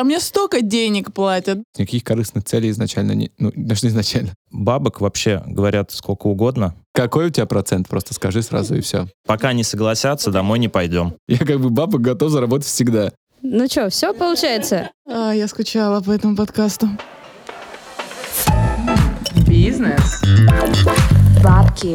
Там мне столько денег платят. Никаких корыстных целей изначально не... Ну, даже не изначально. Бабок вообще говорят сколько угодно. Какой у тебя процент? Просто скажи сразу и все. Пока не согласятся, домой не пойдем. Я как бы бабок готов заработать всегда. Ну что, все получается? А, я скучала по этому подкасту. Бизнес. Бабки.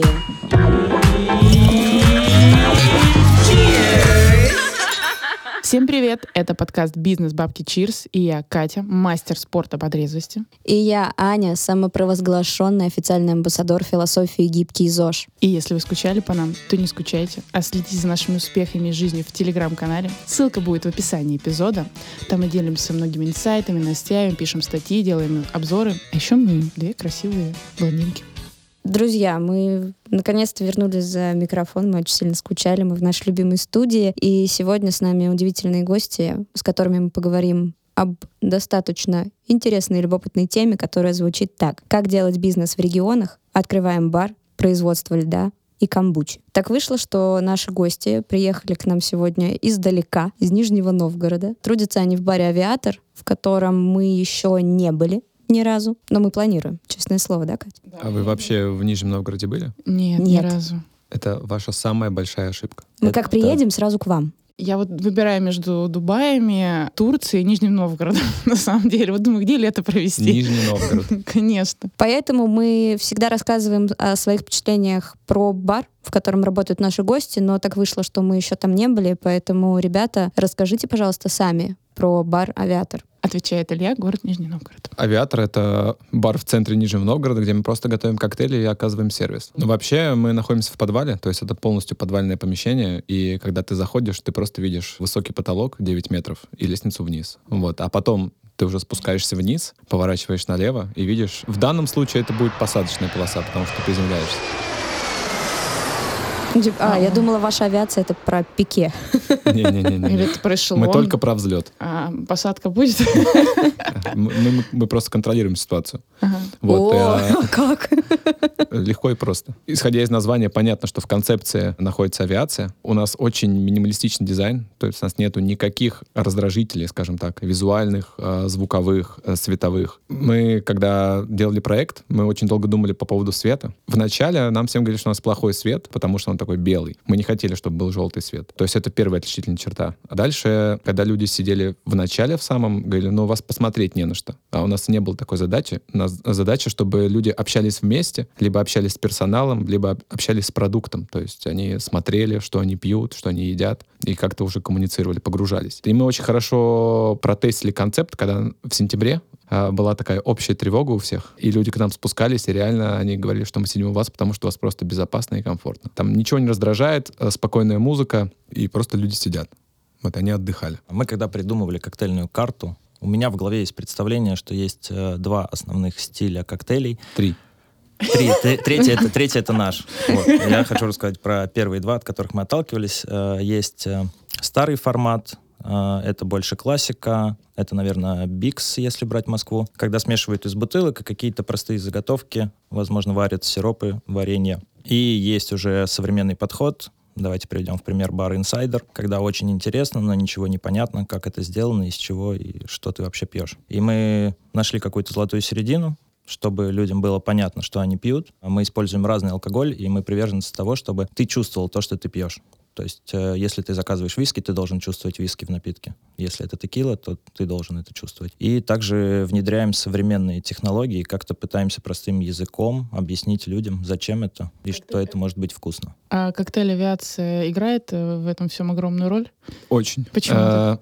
Всем привет! Это подкаст «Бизнес Бабки Чирс» и я, Катя, мастер спорта по трезвости. И я, Аня, самопровозглашенный официальный амбассадор философии гибкий ЗОЖ. И если вы скучали по нам, то не скучайте, а следите за нашими успехами и жизнью в Телеграм-канале. Ссылка будет в описании эпизода. Там мы делимся многими инсайтами, новостями, пишем статьи, делаем обзоры. А еще мы две красивые блондинки. Друзья, мы наконец-то вернулись за микрофон, мы очень сильно скучали, мы в нашей любимой студии, и сегодня с нами удивительные гости, с которыми мы поговорим об достаточно интересной и любопытной теме, которая звучит так. Как делать бизнес в регионах? Открываем бар, производство льда и камбучи. Так вышло, что наши гости приехали к нам сегодня издалека, из Нижнего Новгорода. Трудятся они в баре «Авиатор», в котором мы еще не были ни разу, но мы планируем. Честное слово, да, Катя? А вы вообще в Нижнем Новгороде были? Нет, Нет. ни разу. Это ваша самая большая ошибка. Мы Это- как приедем, сразу к вам. Я вот выбираю между Дубаями, Турцией и Нижним Новгородом, на самом деле. Вот думаю, где лето провести? Нижний Новгород. Конечно. Поэтому мы всегда рассказываем о своих впечатлениях про бар, в котором работают наши гости, но так вышло, что мы еще там не были, поэтому, ребята, расскажите, пожалуйста, сами про бар «Авиатор». Отвечает Илья, город Нижний Новгород. Авиатор — это бар в центре Нижнего Новгорода, где мы просто готовим коктейли и оказываем сервис. Но вообще мы находимся в подвале, то есть это полностью подвальное помещение, и когда ты заходишь, ты просто видишь высокий потолок 9 метров и лестницу вниз. Вот. А потом ты уже спускаешься вниз, поворачиваешь налево и видишь... В данном случае это будет посадочная полоса, потому что приземляешься. Типа, А, я думала, ваша авиация — это про пике. Или Не-не-не. это про эшелон. Мы только про взлет. А посадка будет? Мы, мы- мы просто контролируем ситуацию. Ага. Вот, О, э, как? Легко и просто. Исходя из названия, понятно, что в концепции находится авиация. У нас очень минималистичный дизайн, то есть у нас нету никаких раздражителей, скажем так, визуальных, э, звуковых, э, световых. Мы, когда делали проект, мы очень долго думали по поводу света. Вначале нам всем говорили, что у нас плохой свет, потому что он такой белый. Мы не хотели, чтобы был желтый свет. То есть это первая отличительная черта. А дальше, когда люди сидели в начале в самом, говорили, ну, вас посмотреть не на что. А у нас не было такой задачи. У нас задача, чтобы люди общались вместе, либо общались с персоналом, либо об- общались с продуктом. То есть они смотрели, что они пьют, что они едят, и как-то уже коммуницировали, погружались. И мы очень хорошо протестили концепт, когда в сентябре была такая общая тревога у всех, и люди к нам спускались, и реально они говорили, что мы сидим у вас, потому что у вас просто безопасно и комфортно. Там ничего не раздражает, э, спокойная музыка, и просто люди сидят. Вот они отдыхали. Мы когда придумывали коктейльную карту, у меня в голове есть представление, что есть э, два основных стиля коктейлей. Три. Три. Третий это, третий это наш. Вот. Я хочу рассказать про первые два, от которых мы отталкивались. Э, Есть э, старый формат, это больше классика, это, наверное, бикс, если брать Москву, когда смешивают из бутылок какие-то простые заготовки, возможно, варят сиропы, варенье. И есть уже современный подход, Давайте приведем в пример бар Insider, когда очень интересно, но ничего не понятно, как это сделано, из чего и что ты вообще пьешь. И мы нашли какую-то золотую середину, чтобы людям было понятно, что они пьют. А Мы используем разный алкоголь, и мы приверженцы того, чтобы ты чувствовал то, что ты пьешь. То есть, э, если ты заказываешь виски, ты должен чувствовать виски в напитке. Если это текила, то ты должен это чувствовать. И также внедряем современные технологии, как-то пытаемся простым языком объяснить людям, зачем это и что это может быть вкусно. А коктейль авиация играет э, в этом всем огромную роль? Очень. Почему Э,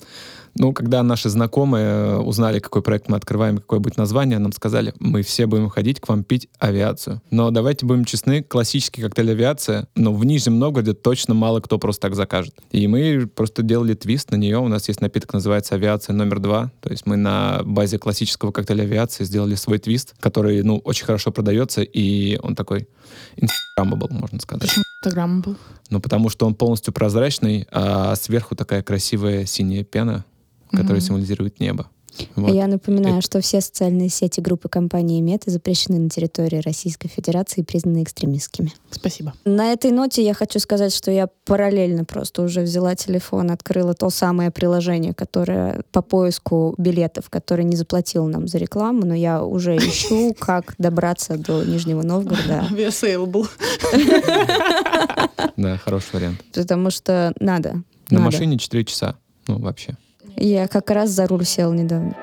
Ну, когда наши знакомые э, узнали, какой проект мы открываем, какое будет название, нам сказали, мы все будем ходить к вам пить авиацию. Но давайте будем честны, классический коктейль авиация, но в Нижнем Новгороде точно мало кто просто так закажет. И мы просто делали твист на нее. У нас есть напиток, называется авиация номер два. То есть мы на базе классического коктейля авиации сделали свой твист, который, ну, очень хорошо продается, и он такой инстаграмабл, можно сказать. Почему Инстаграм был? Ну, потому что он полностью прозрачный, а сверху такая красивая синяя пена, которая Мгм. символизирует небо. Вот. Я напоминаю, Это- что все социальные сети группы компании Мета запрещены на территории Российской Федерации и признаны экстремистскими. Спасибо. На этой ноте я хочу сказать, что я параллельно просто уже взяла телефон, открыла то самое приложение, которое по поиску билетов, которое не заплатило нам за рекламу, но я уже ищу, как добраться до Нижнего Новгорода, Авиасейл был. Да, хороший вариант. потому что надо. На машине 4 часа. Ну, вообще. Я как раз за руль сел недавно.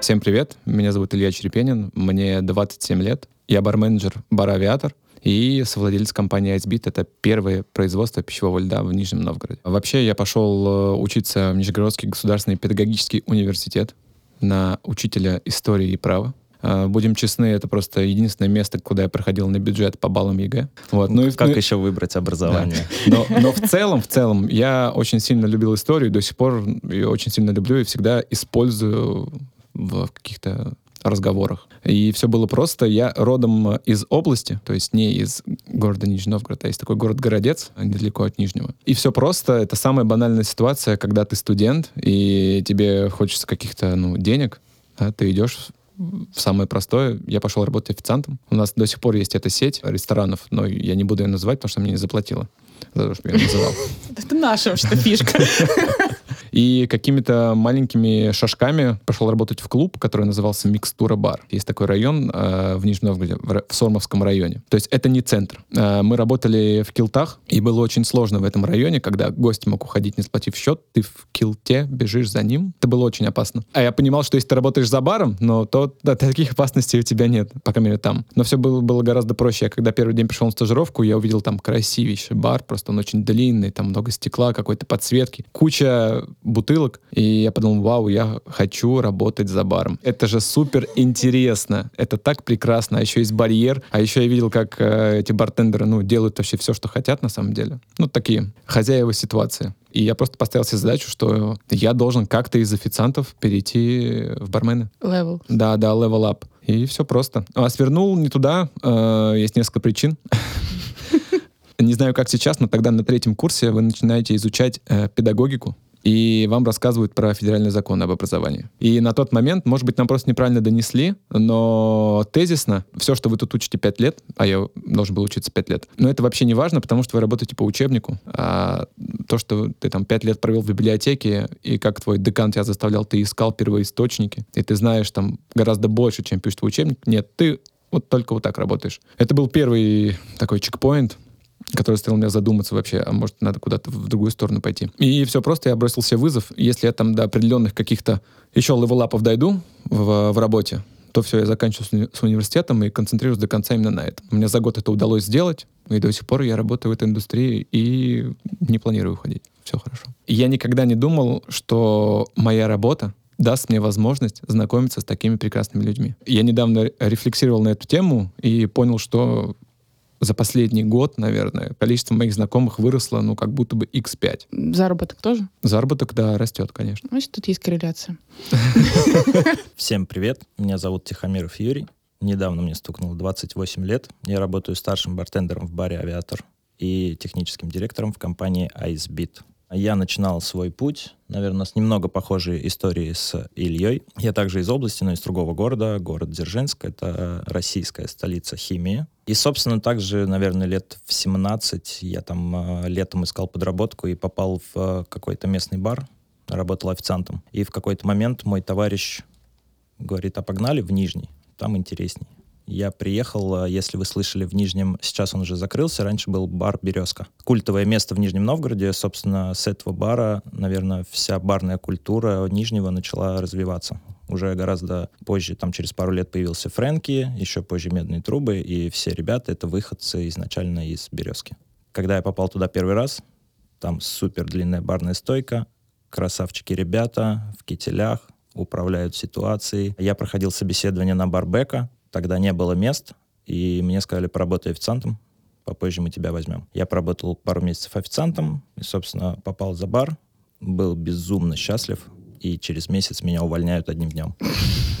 Всем привет, меня зовут Илья Черепенин, мне 27 лет, я барменеджер бара «Авиатор» и совладелец компании «Айсбит». Это первое производство пищевого льда в Нижнем Новгороде. Вообще я пошел э, учиться в Нижегородский государственный педагогический университет на учителя истории и права. Э, Будем честны, это просто единственное место, куда я проходил на бюджет по баллам ЕГЭ. Вот. Ну как ну еще выбрать образование? но, но в целом, в целом, я очень сильно любил историю, до сих пор ее очень сильно люблю и всегда использую в каких-то разговорах. И все было просто. Я родом из области, то есть не из города Нижний Новгород, а есть такой город Городец, недалеко от Нижнего. И все просто. Это самая банальная ситуация, когда ты студент, и тебе хочется каких-то ну, денег, а ты идешь в самое простое. Я пошел работать официантом. У нас до сих пор есть эта сеть ресторанов, но я не буду ее называть, потому что мне не заплатила за то, что я называл. Это наша вообще фишка. И какими-то маленькими шажками пошел работать в клуб, который назывался Микстура Бар. Есть такой район э, в Нижнем Новгороде, в, в Сормовском районе. То есть это не центр. Э, мы работали в килтах, и было очень сложно в этом районе, когда гость мог уходить, не сплатив счет, ты в килте бежишь за ним. Это было очень опасно. А я понимал, что если ты работаешь за баром, но то да, таких опасностей у тебя нет, по крайней мере, там. Но все было, было гораздо проще. Я когда первый день пришел на стажировку, я увидел там красивейший бар, просто он очень длинный, там много стекла, какой-то подсветки, куча бутылок. И я подумал, вау, я хочу работать за баром. Это же супер интересно. Это так прекрасно. А еще есть барьер. А еще я видел, как э, эти бартендеры, ну, делают вообще все, что хотят на самом деле. Ну, такие хозяева ситуации. И я просто поставил себе задачу, что я должен как-то из официантов перейти в бармены. Левел. Да, да, level up. И все просто. А свернул не туда. э, есть несколько причин. Не знаю, как сейчас, но тогда на третьем курсе вы начинаете изучать э, педагогику, и вам рассказывают про федеральный закон об образовании. И на тот момент, может быть, нам просто неправильно донесли, но тезисно все, что вы тут учите 5 лет, а я должен был учиться 5 лет, но это вообще не важно, потому что вы работаете по учебнику. А то, что ты там 5 лет провел в библиотеке, и как твой декан тебя заставлял, ты искал первоисточники, и ты знаешь там гораздо больше, чем пишет твой учебник, нет, ты вот только вот так работаешь. Это был первый такой чекпоинт, который заставил меня задуматься вообще, а может, надо куда-то в другую сторону пойти. И все просто, я бросил себе вызов. Если я там до определенных каких-то еще левелапов дойду в, в работе, то все, я заканчиваю с, уни- с университетом и концентрируюсь до конца именно на этом. Мне за год это удалось сделать, и до сих пор я работаю в этой индустрии и не планирую уходить. Все хорошо. Я никогда не думал, что моя работа даст мне возможность знакомиться с такими прекрасными людьми. Я недавно рефлексировал на эту тему и понял, что за последний год, наверное, количество моих знакомых выросло, ну, как будто бы x5. Заработок тоже? Заработок, да, растет, конечно. Значит, тут есть корреляция. Всем привет, меня зовут Тихомиров Юрий. Недавно мне стукнуло 28 лет. Я работаю старшим бартендером в баре «Авиатор» и техническим директором в компании IceBeat. Я начинал свой путь, наверное, с немного похожей истории с Ильей. Я также из области, но из другого города, город Дзержинск. Это российская столица химии. И, собственно, также, наверное, лет в 17 я там э, летом искал подработку и попал в э, какой-то местный бар, работал официантом. И в какой-то момент мой товарищ говорит, а погнали в Нижний, там интересней. Я приехал, э, если вы слышали, в Нижнем, сейчас он уже закрылся, раньше был бар «Березка». Культовое место в Нижнем Новгороде, собственно, с этого бара, наверное, вся барная культура Нижнего начала развиваться. Уже гораздо позже, там через пару лет появился Фрэнки, еще позже «Медные трубы», и все ребята — это выходцы изначально из «Березки». Когда я попал туда первый раз, там супер длинная барная стойка, красавчики ребята в кителях, управляют ситуацией. Я проходил собеседование на барбека, тогда не было мест, и мне сказали, поработай официантом, попозже мы тебя возьмем. Я проработал пару месяцев официантом, и, собственно, попал за бар, был безумно счастлив, и через месяц меня увольняют одним днем.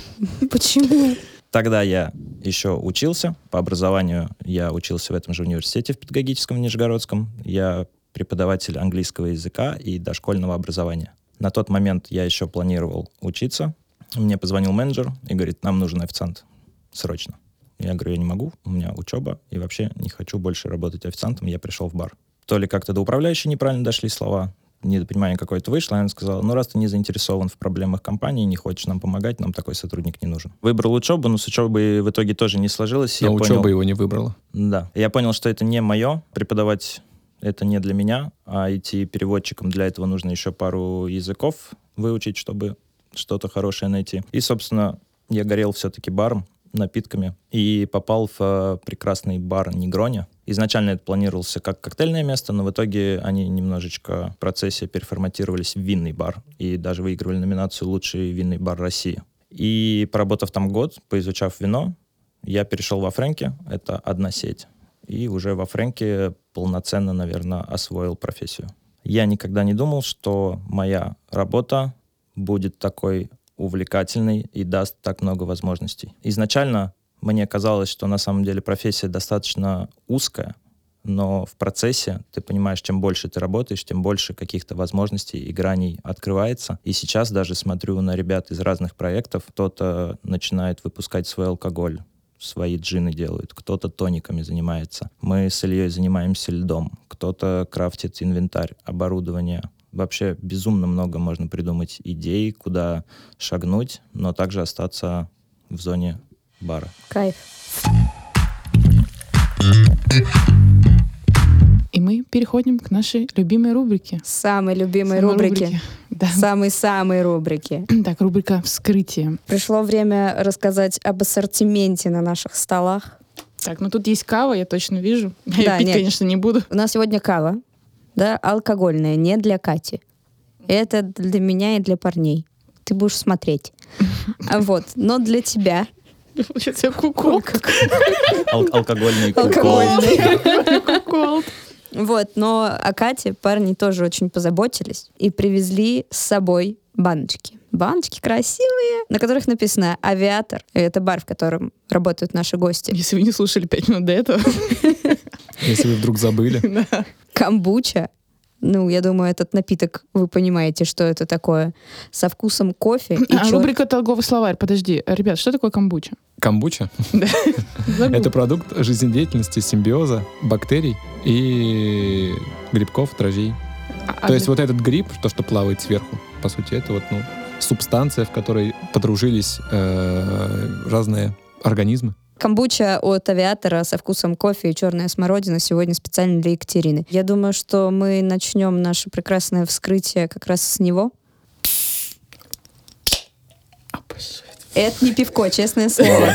Почему? Тогда я еще учился. По образованию я учился в этом же университете в педагогическом в Нижегородском. Я преподаватель английского языка и дошкольного образования. На тот момент я еще планировал учиться. Мне позвонил менеджер и говорит, нам нужен официант срочно. Я говорю, я не могу, у меня учеба, и вообще не хочу больше работать официантом, я пришел в бар. То ли как-то до управляющей неправильно дошли слова, недопонимание какое-то вышло, и она сказала, ну, раз ты не заинтересован в проблемах компании, не хочешь нам помогать, нам такой сотрудник не нужен. Выбрал учебу, но с учебой в итоге тоже не сложилось. Но я учеба понял, его не выбрала. Да. Я понял, что это не мое, преподавать это не для меня, а идти переводчиком для этого нужно еще пару языков выучить, чтобы что-то хорошее найти. И, собственно, я горел все-таки баром, напитками и попал в э, прекрасный бар Негрони. Изначально это планировался как коктейльное место, но в итоге они немножечко в процессе переформатировались в винный бар и даже выигрывали номинацию «Лучший винный бар России». И поработав там год, поизучав вино, я перешел во Фрэнки, это одна сеть, и уже во Фрэнке полноценно, наверное, освоил профессию. Я никогда не думал, что моя работа будет такой увлекательной и даст так много возможностей. Изначально мне казалось, что на самом деле профессия достаточно узкая, но в процессе ты понимаешь, чем больше ты работаешь, тем больше каких-то возможностей и граней открывается. И сейчас даже смотрю на ребят из разных проектов, кто-то начинает выпускать свой алкоголь, свои джины делают, кто-то тониками занимается. Мы с Ильей занимаемся льдом, кто-то крафтит инвентарь, оборудование, вообще безумно много можно придумать идей, куда шагнуть, но также остаться в зоне бара. Кайф. И мы переходим к нашей любимой рубрике. Самой любимой Самой рубрики. Да. Самой-самой рубрики. Так, рубрика «Вскрытие». Пришло время рассказать об ассортименте на наших столах. Так, ну тут есть кава, я точно вижу. Я Да, её пить, нет. конечно, не буду. У нас сегодня кава, да, алкогольная, не для Кати. Это для меня и для парней. Ты будешь смотреть. А вот, но для тебя Сейчас я кукол. Ал- алкогольный кукол. алкогольный. Кукол. Вот, но о Кате парни тоже очень позаботились и привезли с собой баночки. Баночки красивые, на которых написано «Авиатор». И Это бар, в котором работают наши гости. Если вы не слушали пять минут до этого. Если вы вдруг забыли. Камбуча. Ну, я думаю, этот напиток, вы понимаете, что это такое. Со вкусом кофе и А, чё- рубрика «Торговый словарь». Подожди, ребят, что такое камбуча? Камбуча это продукт жизнедеятельности симбиоза бактерий и грибков, дрожжей. А, То есть вот этот гриб, то, что плавает сверху, по сути, это вот ну, субстанция, в которой подружились э, разные организмы. Камбуча от авиатора со вкусом кофе и черная смородина сегодня специально для Екатерины. Я думаю, что мы начнем наше прекрасное вскрытие как раз с него. Это не пивко, честное слово.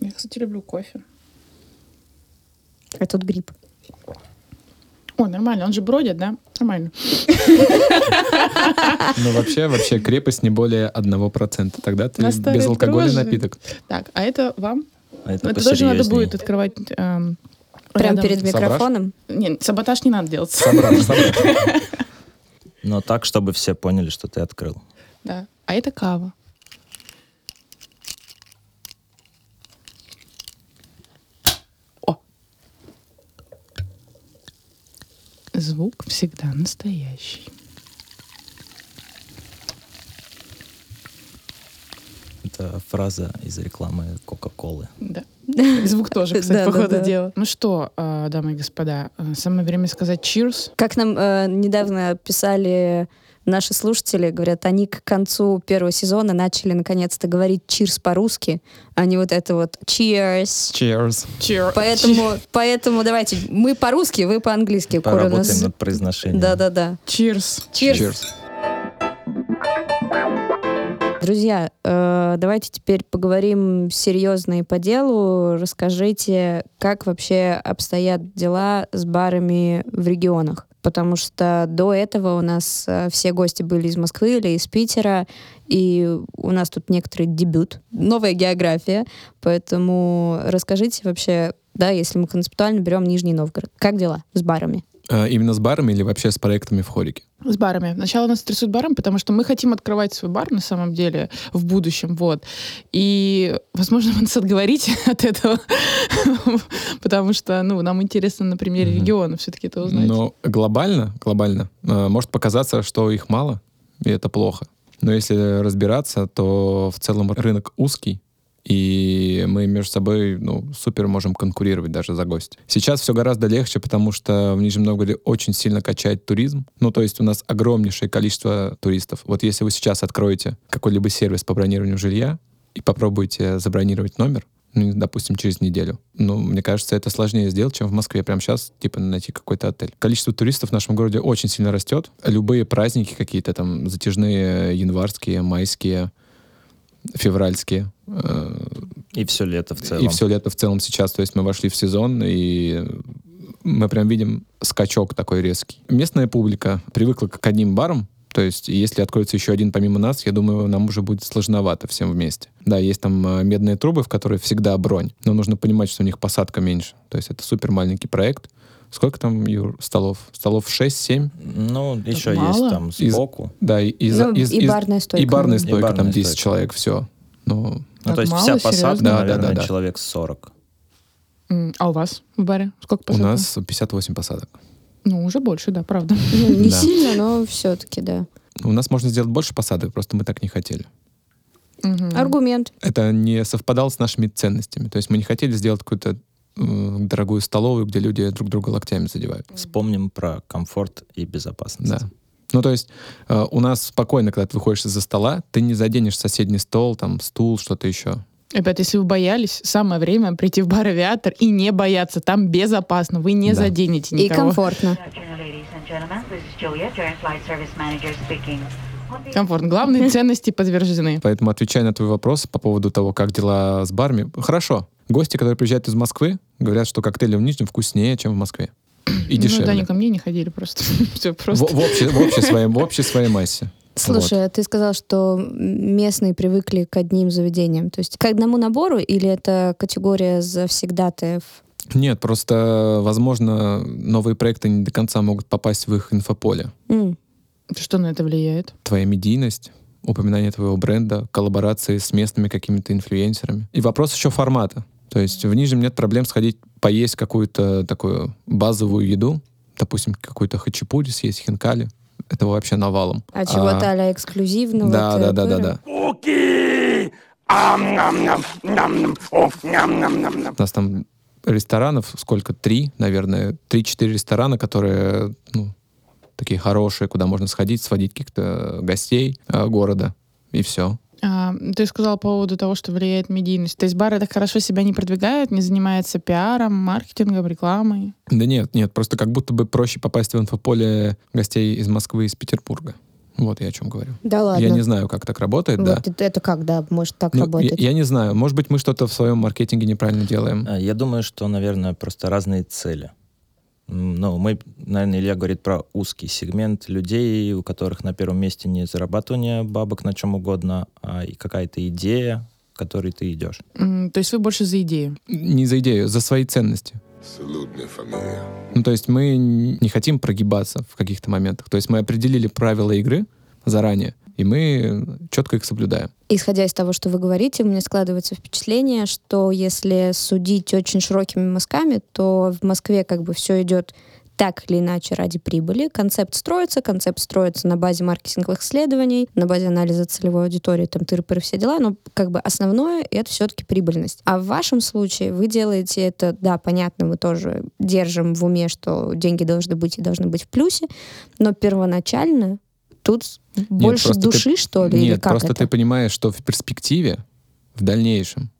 Я, кстати, люблю кофе. А тут гриб. О, нормально, он же бродит, да? Нормально. Но вообще, вообще крепость не более 1%. Тогда ты безалкогольный дрожжи. напиток. Так, а это вам? А Это, это тоже надо будет открывать. эм, Прям рядом. перед Сображ? микрофоном. Нет, саботаж не надо делать. Собрал, собрал. Но так, чтобы все поняли, что ты открыл. Да. А это кава. Звук всегда настоящий. Это фраза из рекламы Кока-Колы. Да. Звук тоже, кстати, Да, по да, ходу да. дела. Ну что, э, дамы и господа, э, самое время сказать cheers. Как нам э, недавно писали наши слушатели, говорят, они к концу первого сезона начали наконец-то говорить «чирс» по-русски, а не вот это вот «cheers». Cheers. Cheers. Поэтому, поэтому давайте, мы по-русски, вы по-английски. Поработаем нас- над произношением. Да-да-да. Cheers. Cheers. Друзья, э, давайте теперь поговорим серьезно и по делу. Расскажите, как вообще обстоят дела с барами в регионах? Потому что до этого у нас э, все гости были из Москвы или из Питера, и у нас тут некоторый дебют, новая география. Поэтому расскажите вообще, да, если мы концептуально берем Нижний Новгород, как дела с барами? Э, Именно с барами или вообще с проектами в хорике? С барами. Сначала нас интересует баром, потому что мы хотим открывать свой бар на самом деле в будущем, вот. И, возможно, вы нас отговорите от этого, потому что, ну, нам интересно на примере региона все-таки это узнать. Но глобально, глобально, э, может показаться, что их мало, и это плохо. Но если разбираться, то в целом рынок узкий, и мы между собой ну, супер можем конкурировать даже за гость. Сейчас все гораздо легче, потому что в Нижнем Новгороде очень сильно качает туризм. Ну, то есть у нас огромнейшее количество туристов. Вот если вы сейчас откроете какой-либо сервис по бронированию жилья и попробуете забронировать номер, ну, допустим, через неделю. Ну, мне кажется, это сложнее сделать, чем в Москве. Прямо сейчас, типа, найти какой-то отель. Количество туристов в нашем городе очень сильно растет. Любые праздники какие-то там затяжные, январские, майские, февральские. э, И все лето в целом. И все лето в целом сейчас. То есть мы вошли в сезон, и мы прям видим скачок такой резкий. Местная публика привыкла к одним барам, то есть, если откроется еще один помимо нас, я думаю, нам уже будет сложновато всем вместе. Да, есть там э, медные трубы, в которые всегда бронь, но нужно понимать, что у них посадка меньше. То есть, это супер маленький проект. Сколько там, Юр, столов? Столов 6-7? Ну, еще мало? есть там Из- сбоку. Да, и, из- Ну, из- и из- барная стойка. и барная И стойка, барная там 10 стойка. человек, все. Ну, Ну, Так то есть мало, вся посадка, серьезно? Да, да, наверное, да, да. человек 40. М, А у вас в баре сколько у посадок? нас 58 посадок. Ну, уже больше, да, правда. Ну, не Да. сильно, но все-таки, да. У нас можно сделать больше посадок, просто мы так не хотели. Аргумент. это не совпадало с нашими ценностями. То есть мы не хотели сделать какую-то дорогую столовую, где люди друг друга локтями задевают. Вспомним про комфорт и безопасность. Да. Ну, то есть э, у нас спокойно, когда ты выходишь из-за стола, ты не заденешь соседний стол, там, стул, что-то еще. Ребят, если вы боялись, самое время прийти в бар «Авиатор» и не бояться. Там безопасно, вы не Да. заденете И никого. комфортно. Good afternoon, ladies and gentlemen. This is Julia, Joint Flight Service Manager speaking. On behalf Комфорт. Главные ценности подтверждены. Поэтому, отвечая на твой вопрос по поводу того, как дела с барами, хорошо. Гости, которые приезжают из Москвы, говорят, что коктейли в Нижнем вкуснее, чем в Москве. И Ну, дешевле. да, они ко мне не ходили просто. Все в, просто. в общей, в, общей своей, в общей своей массе. Слушай, а ты сказал, что местные привыкли к одним заведениям. То есть к одному набору или это категория завсегдатаев? Нет, просто, возможно, новые проекты не до конца могут попасть в их инфополе. М. Что на это влияет? твоя медийность, упоминание твоего бренда, коллаборации с местными какими-то инфлюенсерами. И вопрос еще формата. То есть в Нижнем нет проблем сходить поесть какую-то такую базовую еду, допустим, какую-то хачапури съесть, хинкали. Это вообще навалом. А чего-то а-ля эксклюзивного? Да, да, да, да, да. У нас там ресторанов сколько? Три, наверное. Три-четыре ресторана, которые, ну, такие хорошие, куда можно сходить, сводить каких-то гостей э, города. И все. А, ты сказал по поводу того, что влияет медийность. То есть бары так хорошо себя не продвигают, не занимаются пиаром, маркетингом, рекламой. Да нет, нет, просто как будто бы проще попасть в инфополе гостей из Москвы и из Петербурга. Вот я о чем говорю. Да ладно. Я не знаю, как так работает, Вот да. это, это как, да, может так Ну, я, работать? я не знаю, может быть, мы что-то в своем маркетинге неправильно делаем. А, Я думаю, что, наверное, просто разные цели. Ну, мы, наверное, Илья говорит про узкий сегмент людей, у которых на первом месте не зарабатывание бабок на чем угодно, а и какая-то идея, к которой ты идешь. М, То есть вы больше за идею. Не за идею, за свои ценности. Ну, то есть мы не хотим прогибаться в каких-то моментах. То есть мы определили правила игры заранее, и мы четко их соблюдаем. Исходя из того, что вы говорите, у меня складывается впечатление, что если судить очень широкими мазками, то в Москве как бы все идет так или иначе ради прибыли. Концепт строится, концепт строится на базе маркетинговых исследований, на базе анализа целевой аудитории, там тыры-пыры, все дела, но как бы основное — это все-таки прибыльность. А в вашем случае вы делаете это, да, понятно, мы тоже держим в уме, что деньги должны быть и должны быть в плюсе, но первоначально тут больше просто ты- души, что ли, или Нет, как просто это? ты понимаешь, что в перспективе, в дальнейшем,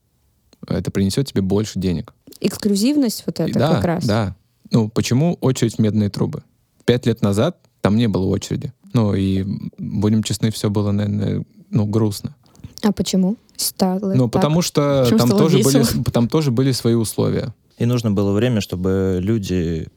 это принесет тебе больше денег. Эксклюзивность вот это да, как раз. да. Ну, почему очередь в медные трубы? Пять лет назад там не было очереди. Ну, и, будем честны, все было, наверное, ну, грустно. А почему? Стало Ну, так. потому что Почему там тоже, весело? были, там тоже были свои условия. И нужно было время, чтобы люди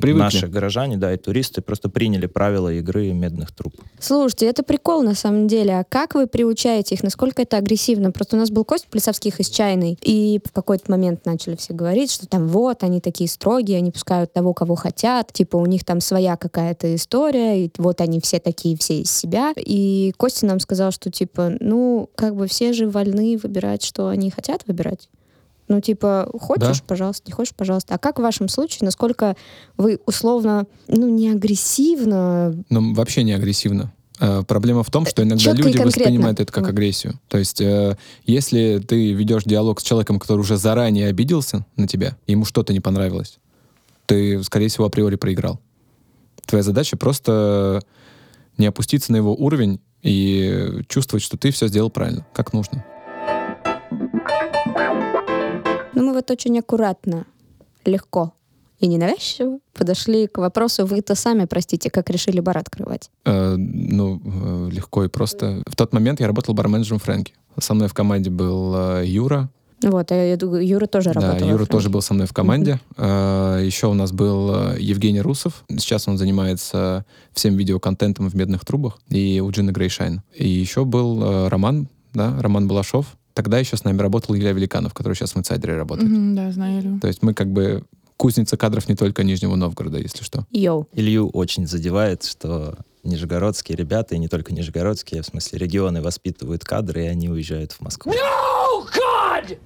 Привыкли. наши горожане, да, и туристы просто приняли правила игры медных труб. Слушайте, это прикол на самом деле. А как вы приучаете их? Насколько это агрессивно? Просто у нас был Костя Плесовских из Чайной, и в какой-то момент начали все говорить, что там вот, они такие строгие, они пускают того, кого хотят, типа у них там своя какая-то история, и вот они все такие, все из себя. И Костя нам сказал, что типа, ну, как бы все же вольны выбирать, что они хотят выбирать. Ну, типа, хочешь, Да. пожалуйста, не хочешь, пожалуйста. А как в вашем случае, насколько вы условно, ну, не агрессивно, Но вообще не агрессивно. Э, Проблема в том, что иногда Чётко и люди воспринимают это как агрессию. То есть, э, если ты ведешь диалог с человеком, который уже заранее обиделся на тебя, ему что-то не понравилось, ты, скорее всего, априори проиграл. Твоя задача просто не опуститься на его уровень и чувствовать, что ты все сделал правильно, как нужно. Ну, мы вот очень аккуратно, легко и ненавязчиво подошли к вопросу, вы-то сами, простите, как решили бар открывать. Э, ну, э, легко и просто. В тот момент я работал барменджером Фрэнки. Со мной в команде был э, Юра, Вот, а я Юра тоже Да, работал. во Юра тоже был со мной в команде. Э, Еще у нас был э, Евгений Русов. Сейчас он занимается всем видеоконтентом в «Медных трубах» и у Джина Грейшайн. И еще был э, Роман, да, Роман Балашов. Тогда еще с нами работал Илья Великанов, который сейчас в «Инсайдере» работает. Мгм, Да, знаю Илью. То есть мы как бы кузница кадров не только Нижнего Новгорода, если что. Йоу. Илью очень задевает, что нижегородские ребята, и не только нижегородские, в смысле регионы воспитывают кадры, и они уезжают в Москву. No, God!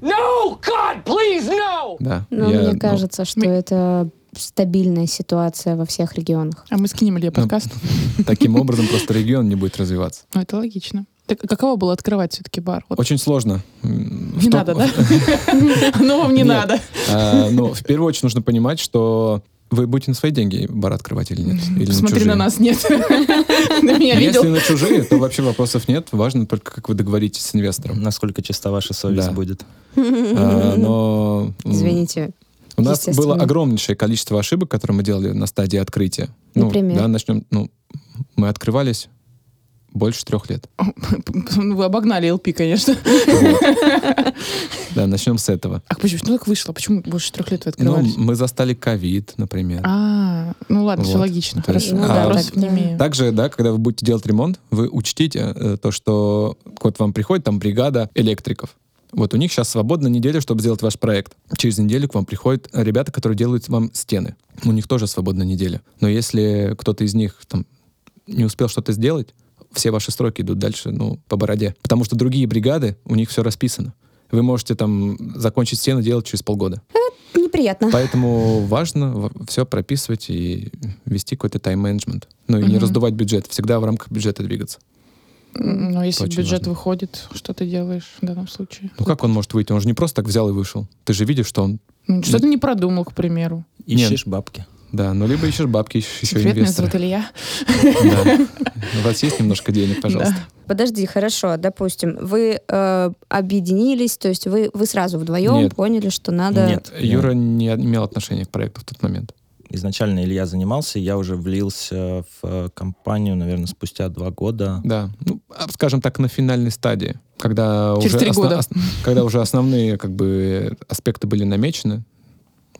No, God, please, no! Да. Ну, я, мне ну, кажется, что мы- это стабильная ситуация во всех регионах. А мы скинем Илье подкаст. таким образом просто регион не будет развиваться. Ну, это логично. Так каково было открывать все-таки бар? Вот Очень сложно. В не том- надо, да? Ну, вам не надо. А, Ну, в первую очередь нужно понимать, что вы будете на свои деньги бар открывать или нет? Или Смотри чужие? на нас, нет. На Если на чужие, то вообще вопросов нет. Важно только, как вы договоритесь с инвестором. Насколько чиста ваша совесть будет. А, Но Извините. у нас было огромнейшее количество ошибок, которые мы делали на стадии открытия. Ну, Например? да, начнем. Ну, мы открывались больше трех лет. Вы обогнали ЛП, конечно. Да, начнем с этого. А почему? Что так вышло? Почему больше трех лет вы Ну, открывались? мы застали ковид, например. А, ну ладно, все логично. А, имею. Также, да, когда вы будете делать ремонт, вы учтите э, то, что вот вам приходит там бригада электриков. Вот у них сейчас свободна неделя, чтобы сделать ваш проект. Через неделю к вам приходят ребята, которые делают вам стены. У них тоже свободна неделя. Но если кто-то из них там не успел что-то сделать, все ваши сроки идут дальше, ну, по бороде. Потому что другие бригады, у них все расписано. Вы можете там закончить стену делать через полгода. Неприятно. Поэтому важно все прописывать и вести какой-то тайм-менеджмент. Ну и не Мгм. раздувать бюджет. Всегда в рамках бюджета двигаться. Но если Очень бюджет важно. выходит, что ты делаешь в данном случае? Ну как он может выйти? Он же не просто так взял и вышел. Ты же видишь, что он... Ну, Что ты не продумал, к примеру? Ищешь бабки. Да, ну либо ищешь бабки, ищешь еще Секрет, меня инвестора. зовут Илья. Да. У вас есть немножко денег, пожалуйста. Подожди, хорошо, допустим, вы э, объединились, то есть вы, вы сразу вдвоем Нет. поняли, что надо... Нет. Юра не имел отношения к проекту в тот момент. Изначально Илья занимался, я уже влился в э, компанию, наверное, спустя два года. Да, ну, а, скажем так, на финальной стадии, когда Через уже три года. когда уже основные как бы аспекты были намечены,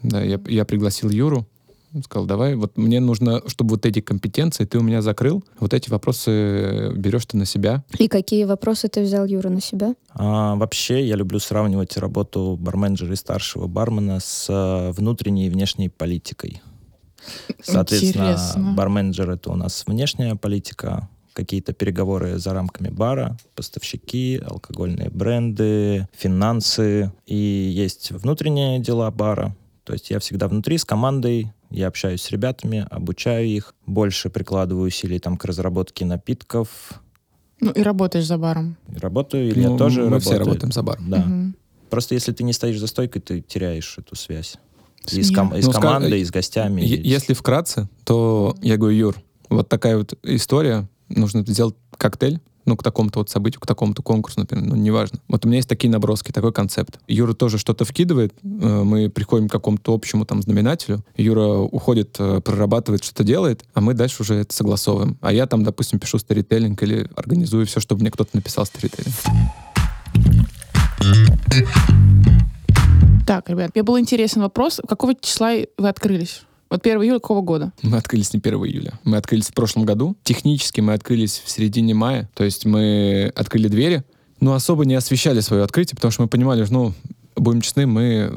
да, я, я пригласил Юру, он сказал, давай, вот мне нужно, чтобы вот эти компетенции ты у меня закрыл, вот эти вопросы берешь ты на себя. И какие вопросы ты взял, Юра, на себя? А, вообще, я люблю сравнивать работу барменджера и старшего бармена с э, внутренней и внешней политикой. Соответственно, Интересно. барменджер — это у нас внешняя политика, какие-то переговоры за рамками бара, поставщики, алкогольные бренды, финансы. И есть внутренние дела бара. То есть я всегда внутри с командой, я общаюсь с ребятами, обучаю их, больше прикладываю усилий там к разработке напитков, Ну и работаешь за баром. Работаю, или Ну, я тоже мы работаю. все работаем за бар. Да. Мгм. Просто если ты не стоишь за стойкой, ты теряешь эту связь. И с, ком- и с Ну, командой, и с гостями. Е- и Если вкратце, то я говорю, Юр, вот такая вот история, нужно сделать коктейль, ну, к такому-то вот событию, к такому-то конкурсу, например, ну, неважно. Вот у меня есть такие наброски, такой концепт. Юра тоже что-то вкидывает, э, мы приходим к какому-то общему там знаменателю, Юра уходит, э, прорабатывает, что-то делает, а мы дальше уже это согласовываем. А я там, допустим, пишу сторителлинг или организую все, чтобы мне кто-то написал сторителлинг. Так, ребят, мне был интересен вопрос. Какого числа вы открылись? Вот 1 июля какого года? Мы открылись не 1 июля. Мы открылись в прошлом году. Технически мы открылись в середине мая. То есть мы открыли двери, но особо не освещали свое открытие, потому что мы понимали, что, ну, будем честны, мы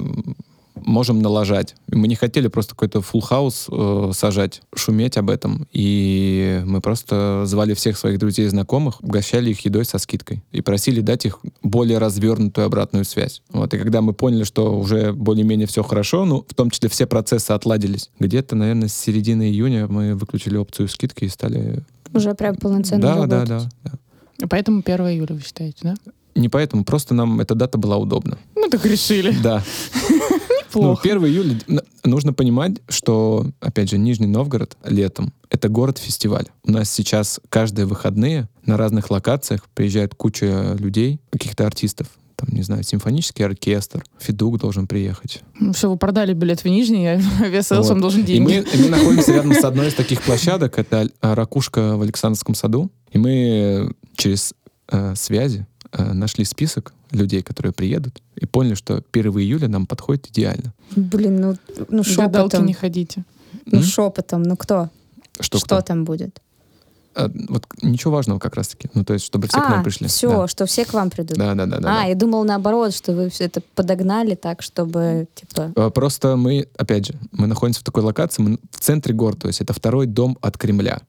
можем налажать. Мы не хотели просто какой-то full хаус э, сажать, шуметь об этом. И мы просто звали всех своих друзей и знакомых, угощали их едой со скидкой. И просили дать их более развернутую обратную связь. Вот. И когда мы поняли, что уже более-менее все хорошо, ну, в том числе все процессы отладились, где-то, наверное, с середины июня мы выключили опцию скидки и стали... Уже прям полноценно Да, да, работать. да, да. Поэтому 1 июля вы считаете, да? Не поэтому, просто нам эта дата была удобна. Ну, так решили. Да. Ну, Плохо. 1 июля нужно понимать, что, опять же, Нижний Новгород летом — это город-фестиваль. У нас сейчас каждые выходные на разных локациях приезжает куча людей, каких-то артистов. Там, не знаю, симфонический оркестр, Федук должен приехать. Ну, все, вы продали билет в Нижний, а Авиасейлс Вот. должен мы, деньги. и мы находимся рядом с одной из таких площадок, это а, ракушка в Александровском саду. И мы через э, связи э, нашли список людей, которые приедут, и поняли, что 1 июля нам подходит идеально. Блин, ну, ну шепотом. не ходите. Ну М? шепотом, ну кто? Что, Что, кто? там будет? А, вот ничего важного как раз-таки. Ну, то есть, чтобы все к нам пришли. все, Да. что все к вам придут. Да, да, да, да. а, да. я думал наоборот, что вы все это подогнали так, чтобы, типа... А, Просто мы, опять же, мы находимся в такой локации, мы в центре города, то есть это второй дом от Кремля.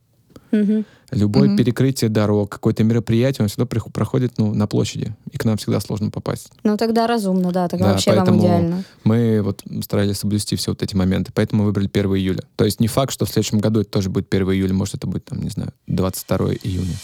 Мгм. Любое Мгм. перекрытие дорог, какое-то мероприятие, он всегда проходит ну, на площади, и к нам всегда сложно попасть. Ну тогда разумно, да, тогда Да, вообще вам поэтому- идеально. Мы вот старались соблюсти все вот эти моменты, поэтому выбрали 1 июля. То есть не факт, что в следующем году это тоже будет 1 июля, может это будет, там, не знаю, 22 июня.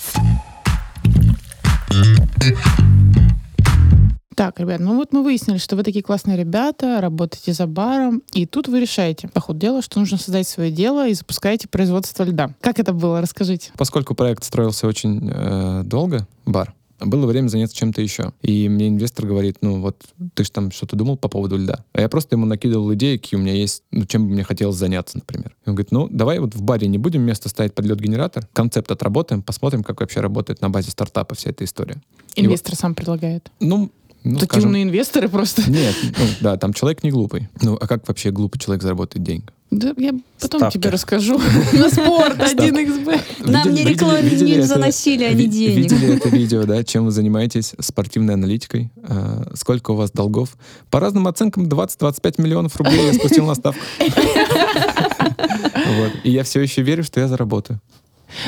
Так, ребят, ну вот мы выяснили, что вы такие классные ребята, работаете за баром, и тут вы решаете, по ходу дела, что нужно создать свое дело и запускаете производство льда. Как это было? Расскажите. Поскольку проект строился очень э, долго, бар, было время заняться чем-то еще. И мне инвестор говорит, ну вот ты же там что-то думал по поводу льда. А я просто ему накидывал идеи, какие у меня есть, ну чем бы мне хотелось заняться, например. И он говорит, ну давай вот в баре не будем вместо ставить под лед-генератор, концепт отработаем, посмотрим, как вообще работает на базе стартапа вся эта история. И Инвестор сам предлагает. Ну, ну Такие скажем, умные инвесторы просто. Нет, ну, да, там человек не глупый. Ну, а как вообще глупый человек заработает деньги? Да, я потом Ставки. тебе расскажу. На спорт 1xb. Нам не рекламили, не заносили они ви- денег. Видели это видео, да? Чем вы занимаетесь? Спортивной аналитикой. А, сколько у вас долгов? По разным оценкам 20-25 миллионов рублей я спустил на ставку. И я все еще верю, что я заработаю.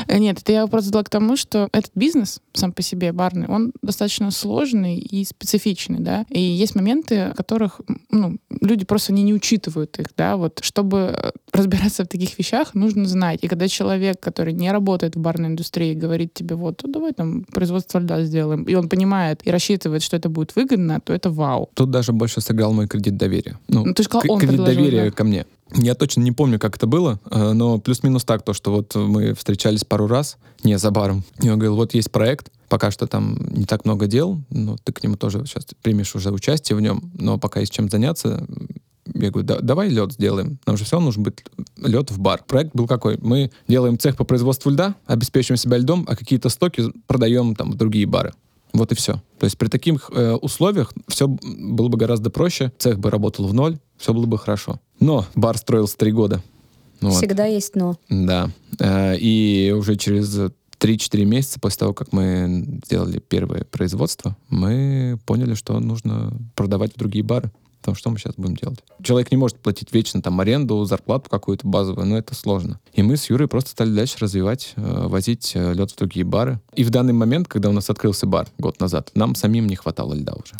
Э, Нет, это я вопрос задала к тому, что этот бизнес сам по себе барный, он достаточно сложный и специфичный, да. И есть моменты, в которых ну, люди просто не, не учитывают их, да. Вот чтобы э, разбираться в таких вещах, нужно знать. И когда человек, который не работает в барной индустрии, говорит тебе, вот, «Ну, давай там производство льда сделаем, и он понимает и рассчитывает, что это будет выгодно, то это вау. Тут даже больше сыграл мой кредит доверия. Ну, Ну, ты же сказал, он кредит доверия да. ко мне. Я точно не помню, как это было, э, но плюс-минус так, то, что вот мы встречались пару раз, не за баром, и он говорил, вот есть проект, пока что там не так много дел, но ты к нему тоже сейчас примешь уже участие в нем, но пока есть чем заняться, я говорю, «Да- давай лед сделаем. Нам же все равно нужен быть лед в бар. Проект был какой? Мы делаем цех по производству льда, обеспечиваем себя льдом, а какие-то стоки продаем там в другие бары. Вот и все. То есть при таких э, условиях все было бы гораздо проще, цех бы работал в ноль, все было бы хорошо. Но бар строился три года. Ну Вот. Всегда есть но. Да. Э, И уже через 3-4 месяца после того, как мы сделали первое производство, мы поняли, что нужно продавать в другие бары. Потому что мы сейчас будем делать? Человек не может платить вечно там аренду, зарплату какую-то базовую, но это сложно. И мы с Юрой просто стали дальше развивать, э, возить э, лед в другие бары. И в данный момент, когда у нас открылся бар год назад, нам самим не хватало льда уже.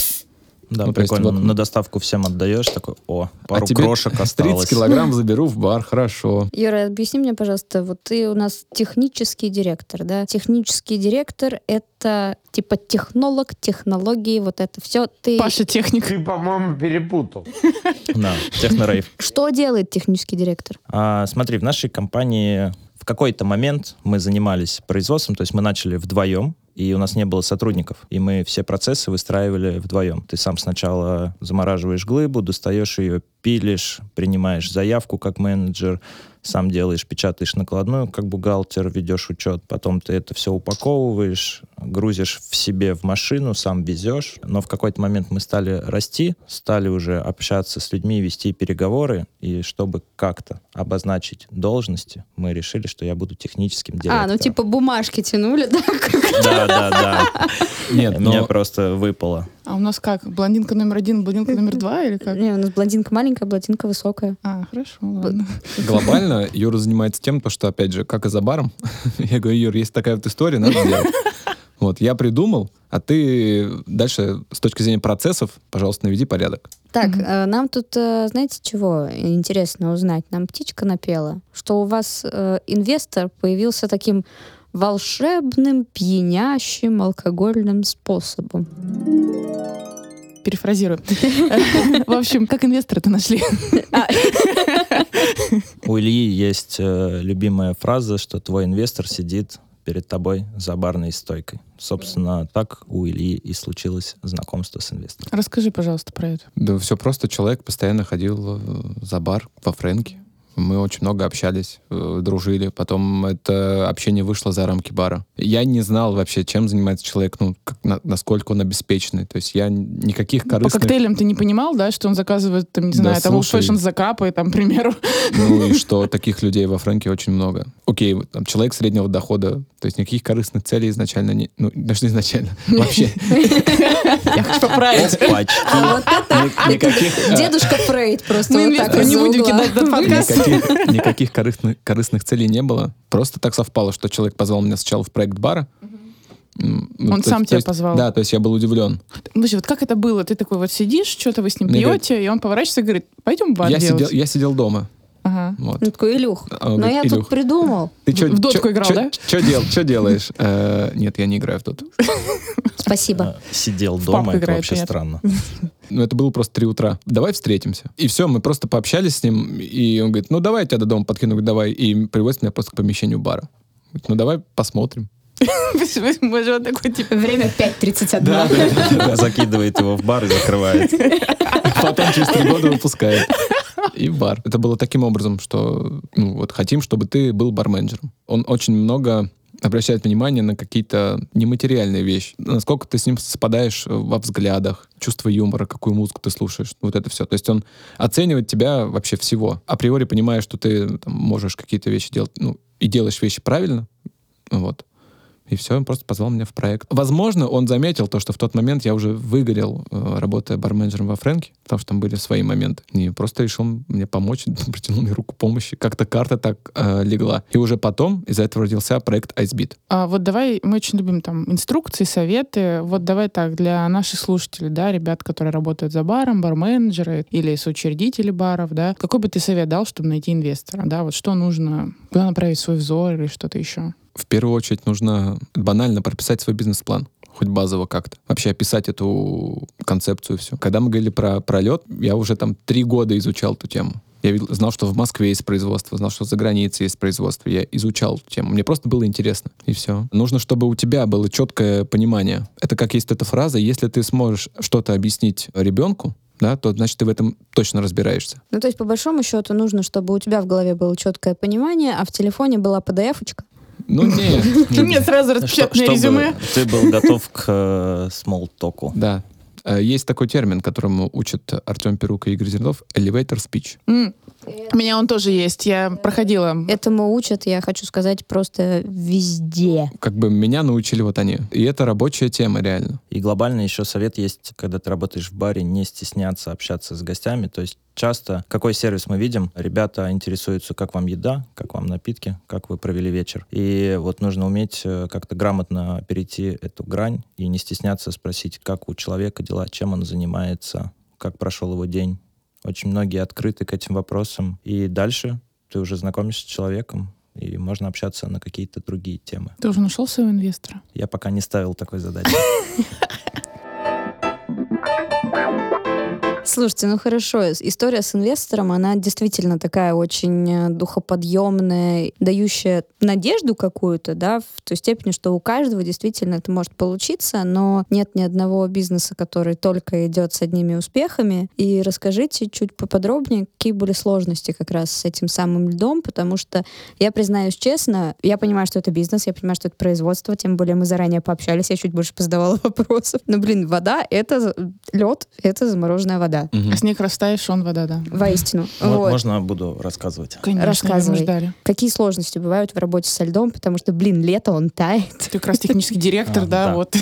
Да, Ну, то есть прикольно. вот- На доставку всем отдаешь, такой, о, пару а тебе крошек 30 осталось. килограмм заберу в бар, хорошо. Юра, объясни мне, пожалуйста, вот ты у нас технический директор, да? Технический директор — это типа технолог, технологии, вот это все. Ты... Паша техник. Ты, по-моему, перепутал. Да, технорейв. Что делает технический директор? А, смотри, в нашей компании в какой-то момент мы занимались производством, то есть мы начали вдвоем, и у нас не было сотрудников, и мы все процессы выстраивали вдвоем. Ты сам сначала замораживаешь глыбу, достаешь ее, пилишь, принимаешь заявку как менеджер, сам делаешь, печатаешь накладную, как бухгалтер, ведешь учет, потом ты это все упаковываешь, грузишь в себе в машину, сам везешь. Но в какой-то момент мы стали расти, стали уже общаться с людьми, вести переговоры, и чтобы как-то обозначить должности, мы решили, что я буду техническим директором. А, ну типа бумажки тянули, да? Да, да, да. Нет, Мне просто выпало. А у нас как? Блондинка номер один, блондинка номер два или как? Не, у нас блондинка маленькая, блондинка высокая. А, хорошо, ладно. глобально Юра занимается тем, то, что, опять же, как и за баром, я говорю, Юр, есть такая вот история, надо делать. Вот, я придумал, а ты дальше с точки зрения процессов, пожалуйста, наведи порядок. Так, э, нам тут, э, знаете, чего интересно узнать? Нам птичка напела, что у вас э, инвестор появился таким волшебным, пьянящим алкогольным способом. Перефразирую. В общем, как инвестора это нашли? У Ильи есть э, любимая фраза, что твой инвестор сидит перед тобой за барной стойкой. Собственно, так у Ильи и случилось знакомство с инвестором. Расскажи, пожалуйста, про это. Да все просто, человек постоянно ходил э, за бар во Фрэнке. Мы очень много общались, э, дружили. Потом это общение вышло за рамки бара. Я не знал вообще, чем занимается человек, ну, как, на- насколько он обеспеченный. То есть я никаких По корыстных... коктейлям ты не понимал, да, что он заказывает, там, не Да, знаю, там слушай. закапы, там, к примеру. Ну и что таких людей во Фрэнке очень много. Окей, там человек среднего дохода, то есть никаких корыстных целей изначально не... Ну, даже не изначально. Вообще. Я хочу поправить. А вот это Ни- Никаких... дедушка Фрейд просто Мы вот так из-за угла. Никаких, никаких корыстных, корыстных целей не было. Просто так совпало, что человек позвал меня сначала в проект бара. Ну, Он то сам есть- тебя то есть- позвал? Да, то есть я был удивлен. Подожди, вот как это было? Ты такой вот сидишь, что-то вы с ним Мне пьете, и он поворачивается и говорит, пойдем в бар Я сидел, делать. я сидел дома. Ага. Вот. Он такой, Илюх, А но говорит, я тут «Илюх, придумал. Ты чё- в дотку чё- играл, чё- да? Чё дел- чё делаешь? Э, Нет, я не играю в доту. Спасибо. Э, Сидел дома, это играет, вообще нет. странно. Ну, это было просто 3 утра. Давай встретимся. И все, мы просто пообщались с ним, и он говорит, ну, давай я тебя до дома подкину, говорит, давай. И привозит меня просто к помещению бара. Говорит, ну, давай посмотрим. Боже, он такой, типа, Время 5.31. Закидывает его в бар и закрывает. Потом через три года выпускает. И в бар. Это было таким образом, что ну, вот хотим, чтобы ты был барменджером. Он очень много обращает внимание на какие-то нематериальные вещи. Насколько ты с ним совпадаешь во взглядах, чувство юмора, какую музыку ты слушаешь. Вот это все. То есть он оценивает тебя вообще всего. Априори понимая, что ты там, можешь какие-то вещи делать, ну, и делаешь вещи правильно. Вот. И все, он просто позвал меня в проект. Возможно, он заметил то, что в тот момент я уже выгорел, э, работая барменджером во Фрэнке, потому что там были свои моменты. И просто решил мне помочь, протянул мне руку помощи. Как-то карта так э, легла. И уже потом из-за этого родился проект Icebeat. А вот давай, мы очень любим там инструкции, советы. Вот давай так, для наших слушателей, да, ребят, которые работают за баром, барменджеры или соучредители баров, да, какой бы ты совет дал, чтобы найти инвестора, да, вот что нужно, куда направить свой взор или что-то еще? В первую очередь нужно банально прописать свой бизнес-план хоть базово как-то. Вообще описать эту концепцию все. Когда мы говорили про пролет, я уже там три года изучал эту тему. Я видел- знал, что в Москве есть производство, знал, что за границей есть производство. Я изучал эту тему. Мне просто было интересно. И все. Нужно, чтобы у тебя было четкое понимание. Это как есть эта фраза, если ты сможешь что-то объяснить ребенку, да, то значит ты в этом точно разбираешься. Ну, то есть, по большому счету, нужно, чтобы у тебя в голове было четкое понимание, а в телефоне была PDF-очка. Ну, нет. Нет, сразу Что- распечатанное чтобы резюме. ты был готов к э, смолтоку. Да. Э, Есть такой термин, которому учат Артем Перук и Игорь Зернов — elevator speech. У меня он тоже есть. Я проходила. Этому учат, я хочу сказать, просто везде. Как бы меня научили вот они. И это рабочая тема, реально. И глобально еще совет есть, когда ты работаешь в баре, не стесняться общаться с гостями. То есть часто, какой сервис мы видим, ребята интересуются, как вам еда, как вам напитки, как вы провели вечер. И вот нужно уметь э, как-то грамотно перейти эту грань и не стесняться спросить, как у человека дела, чем он занимается, как прошел его день. Очень многие открыты к этим вопросам. И дальше ты уже знакомишься с человеком, и можно общаться на какие-то другие темы. Ты уже нашел своего инвестора? Я пока не ставил такой задачи. Слушайте, ну хорошо, история с инвестором, она действительно такая очень э, духоподъемная, дающая надежду какую-то, да, в той степени, что у каждого действительно это может получиться, но нет ни одного бизнеса, который только идет с одними успехами. И расскажите чуть поподробнее, какие были сложности как раз с этим самым льдом, потому что я признаюсь честно, я понимаю, что это бизнес, я понимаю, что это производство, тем более мы заранее пообщались, я чуть больше позадавала вопросов. Но, блин, вода — это лед, это замороженная вода. А снег растаешь, он вода, да. Воистину. Мо- Вот. Можно буду рассказывать? Конечно, Рассказывай. ждали. Какие сложности бывают в работе со льдом, потому что, блин, лето, он тает. Ты как раз технический директор, А, да, вот.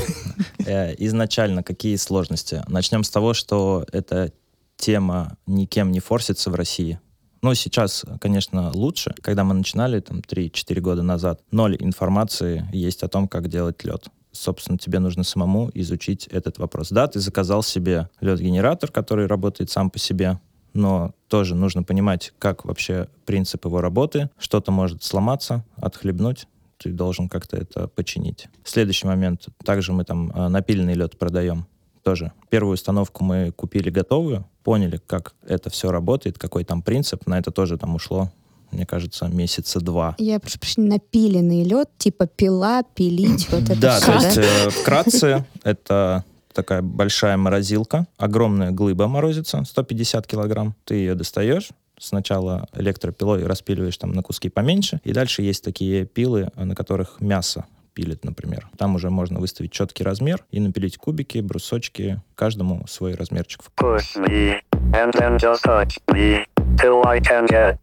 Э, Изначально какие сложности? Начнем с того, что эта тема никем не форсится в России. Ну, сейчас, конечно, лучше. Когда мы начинали, там, 3-4 года назад, ноль информации есть о том, как делать лед. Собственно, тебе нужно самому изучить этот вопрос. Да, ты заказал себе лед-генератор, который работает сам по себе, но тоже нужно понимать, как вообще принцип его работы. Что-то может сломаться, отхлебнуть, ты должен как-то это починить. Следующий момент. Также мы там а, напильный лед продаем. Тоже. Первую установку мы купили готовую, поняли, как это все работает, какой там принцип. На это тоже там ушло, мне кажется, месяца два. Я прошу прощения, напиленный лед, типа пила, пилить, вот это Да, то есть э, вкратце это такая большая морозилка, огромная глыба морозится, 150 килограмм. Ты ее достаешь, сначала электропилой распиливаешь там на куски поменьше, и дальше есть такие пилы, на которых мясо пилит, например. Там уже можно выставить четкий размер и напилить кубики, брусочки, каждому свой размерчик. Push me, and then just touch me, till I can get.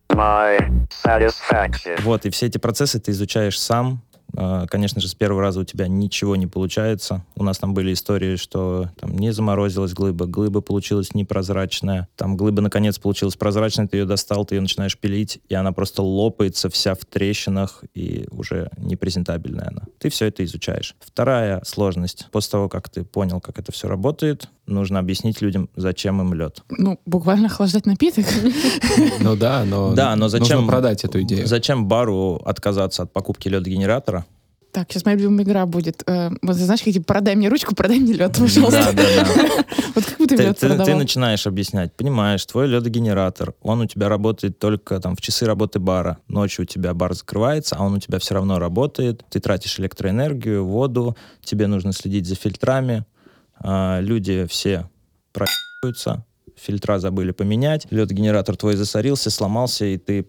Вот, и все эти процессы ты изучаешь сам. А, Конечно же, с первого раза у тебя ничего не получается. У нас там были истории, что там не заморозилась глыба, глыба получилась непрозрачная. Там глыба, наконец, получилась прозрачной, ты ее достал, ты ее начинаешь пилить, и она просто лопается вся в трещинах, и уже непрезентабельная она. Ты все это изучаешь. Вторая сложность. После того, как ты понял, как это все работает, нужно объяснить людям, зачем им лед. Ну, буквально охлаждать напиток. Ну да, но, Да, но зачем нужно продать эту идею. Зачем бару отказаться от покупки лед-генератора? Так, сейчас моя любимая игра будет. Э, Вот знаешь, как типа, продай мне ручку, продай мне лед, пожалуйста. Да, да, да. Вот как бы ты Ты, лед ты- ты начинаешь объяснять, понимаешь, твой ледогенератор, он у тебя работает только там в часы работы бара. Ночью у тебя бар закрывается, а он у тебя все равно работает. Ты тратишь электроэнергию, воду, тебе нужно следить за фильтрами. А, люди все проебываются, фильтра забыли поменять, лед-генератор твой засорился, сломался, и ты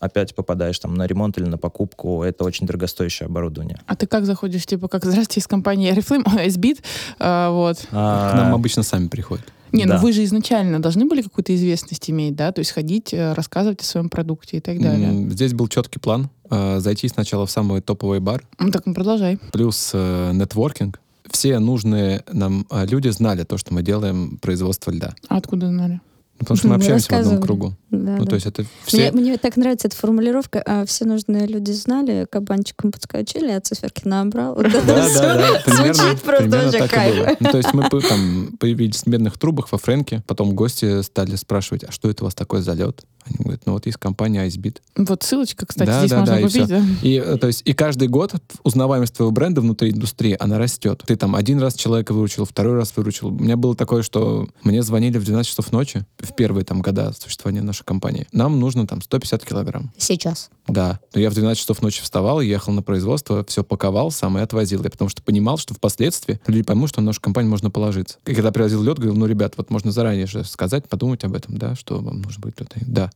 опять попадаешь там на ремонт или на покупку. Это очень дорогостоящее оборудование. А ты как заходишь, типа, как, здрасте, из компании ой, Sbit, а, вот. К нам обычно сами приходят. Не, Да. ну вы же изначально должны были какую-то известность иметь, да, то есть ходить, э, рассказывать о своем продукте и так далее. Здесь был четкий план. э, Зайти сначала в самый топовый бар, Ну так, ну продолжай. плюс э, нетворкинг. Все нужные нам э, люди знали то, что мы делаем производство льда. А откуда знали? Ну, Потому что мы общаемся в одном кругу. Да, Ну, да. то есть это Мне, все... мне так нравится эта формулировка. а, все нужные люди знали, кабанчиком подскочили, а циферки набрал. Вот это Да, всё да, да. Примерно, Звучит просто примерно очень так и кайф. было. Ну, то есть мы там появились в медных трубах во Фрэнке, потом гости стали спрашивать, а что это у вас такое за лед? Они говорят, ну вот есть компания Icebit. Вот ссылочка, кстати, Да, здесь да, можно да, и купить. всё. да. И, э, то есть, и каждый год узнаваемость твоего бренда внутри индустрии, она растет. Ты там один раз человека выручил, второй раз выручил. У меня было такое, что мне звонили в 12 часов ночи, в первые там года существования нашей компании. Нам нужно там 150 килограмм. Сейчас. Да. Но я в 12 часов ночи вставал, ехал на производство, все паковал сам и отвозил. Я потому что понимал, что впоследствии люди поймут, что на нашу компанию можно положиться. И когда привозил лед, говорил, ну, ребят, вот можно заранее же сказать, подумать об этом, да, что вам нужно будет лед. Да.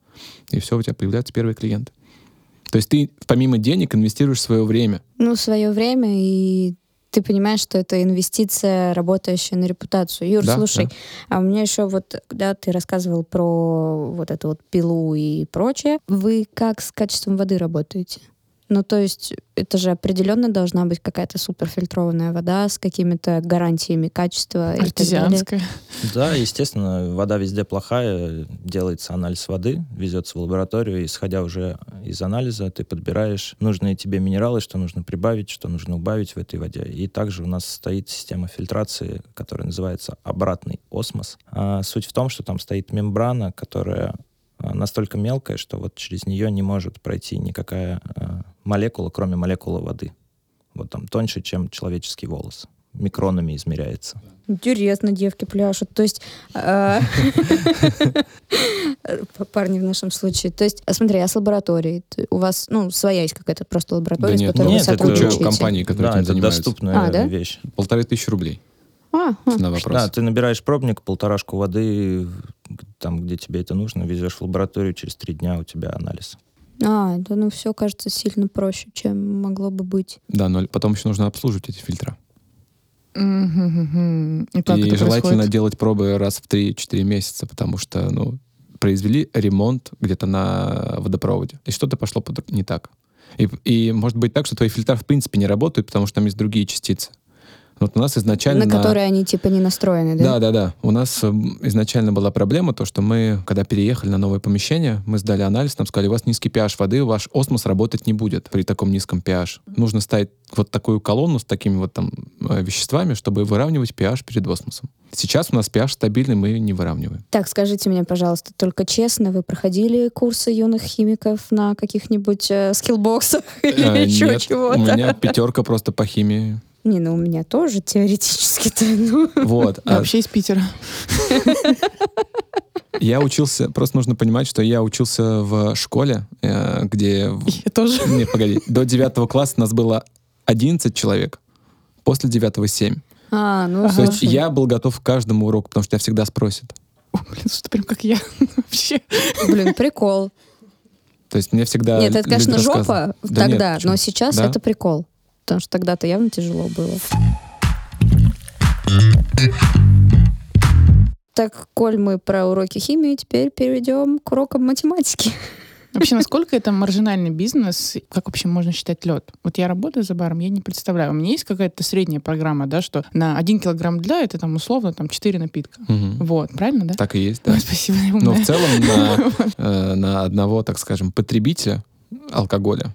И все, у тебя появляются первые клиенты. То есть ты помимо денег инвестируешь свое время. Ну, свое время, и ты понимаешь, что это инвестиция, работающая на репутацию. Юр, Да, слушай, да. а у меня еще вот, когда ты рассказывал про вот эту вот пилу и прочее, вы как с качеством воды работаете? Ну, то есть это же определенно должна быть какая-то суперфильтрованная вода с какими-то гарантиями качества. Артезианская. Да, естественно, вода везде плохая, делается анализ воды, везется в лабораторию, и исходя уже из анализа, ты подбираешь нужные тебе минералы, что нужно прибавить, что нужно убавить в этой воде. И также у нас стоит система фильтрации, которая называется обратный осмос. А суть в том, что там стоит мембрана, которая настолько мелкая, что вот через нее не может пройти никакая а, молекула, кроме молекулы воды. Вот там тоньше, чем человеческий волос. микронами измеряется. Интересно, девки пляшут. То есть... э, Парни в нашем случае. То есть, а смотри, а с лабораторией? У вас, ну, своя есть какая-то просто лаборатория, с которой вы Нет, это сотрудничаете? компаний, которые Да, этим это занимаются. доступная А, вещь. Полторы тысячи рублей А, на вопрос. Да, ты набираешь пробник, полторашку воды, там, где тебе это нужно, везешь в лабораторию, через три дня у тебя анализ. А, да ну все кажется сильно проще, чем могло бы быть. Да, но потом еще нужно обслуживать эти фильтра. Мгм. И как и это желательно происходит? делать пробы раз в 3-4 месяца, потому что, ну, произвели ремонт где-то на водопроводе, и что-то пошло под- не так. И, и может быть так, что твои фильтра в принципе не работают, потому что там есть другие частицы. Вот у нас изначально... на которые они типа не настроены, да? Да, да, да. У нас эм, изначально была проблема, то, что мы, когда переехали на новое помещение, мы сдали анализ, нам сказали, у вас низкий pH воды, ваш осмос работать не будет при таком низком pH. Нужно ставить вот такую колонну с такими вот там э, веществами, чтобы выравнивать pH перед осмосом. Сейчас у нас pH стабильный, мы не выравниваем. Так, скажите мне, пожалуйста, только честно, вы проходили курсы юных химиков на каких-нибудь э, скиллбоксах или Э, еще чего-то? у меня пятерка просто по химии. Не, ну у меня тоже теоретически-то, ну. Вот. Я А вообще из Питера. я учился, просто нужно понимать, что я учился в школе, э, где... Я тоже. Не, погоди. До девятого класса нас было 11 человек, после девятого 7. А, ну. То есть я был готов к каждому уроку, потому что тебя всегда спросят. О, блин, что прям как я. Вообще. Блин, прикол. То есть мне всегда Нет, это, конечно, жопа тогда, но сейчас это прикол. Потому что тогда-то явно тяжело было. Так, коль мы про уроки химии, теперь перейдем к урокам математики. Вообще, насколько это маржинальный бизнес? Как вообще можно считать лед? Вот я работаю за баром, я не представляю. У меня есть какая-то средняя программа, да, что на 1 килограмм льда это там условно там 4 напитка. Мгм. Вот, правильно, да? Так и есть, да. Ой, спасибо, Но в целом на, э, на одного, так скажем, потребителя алкоголя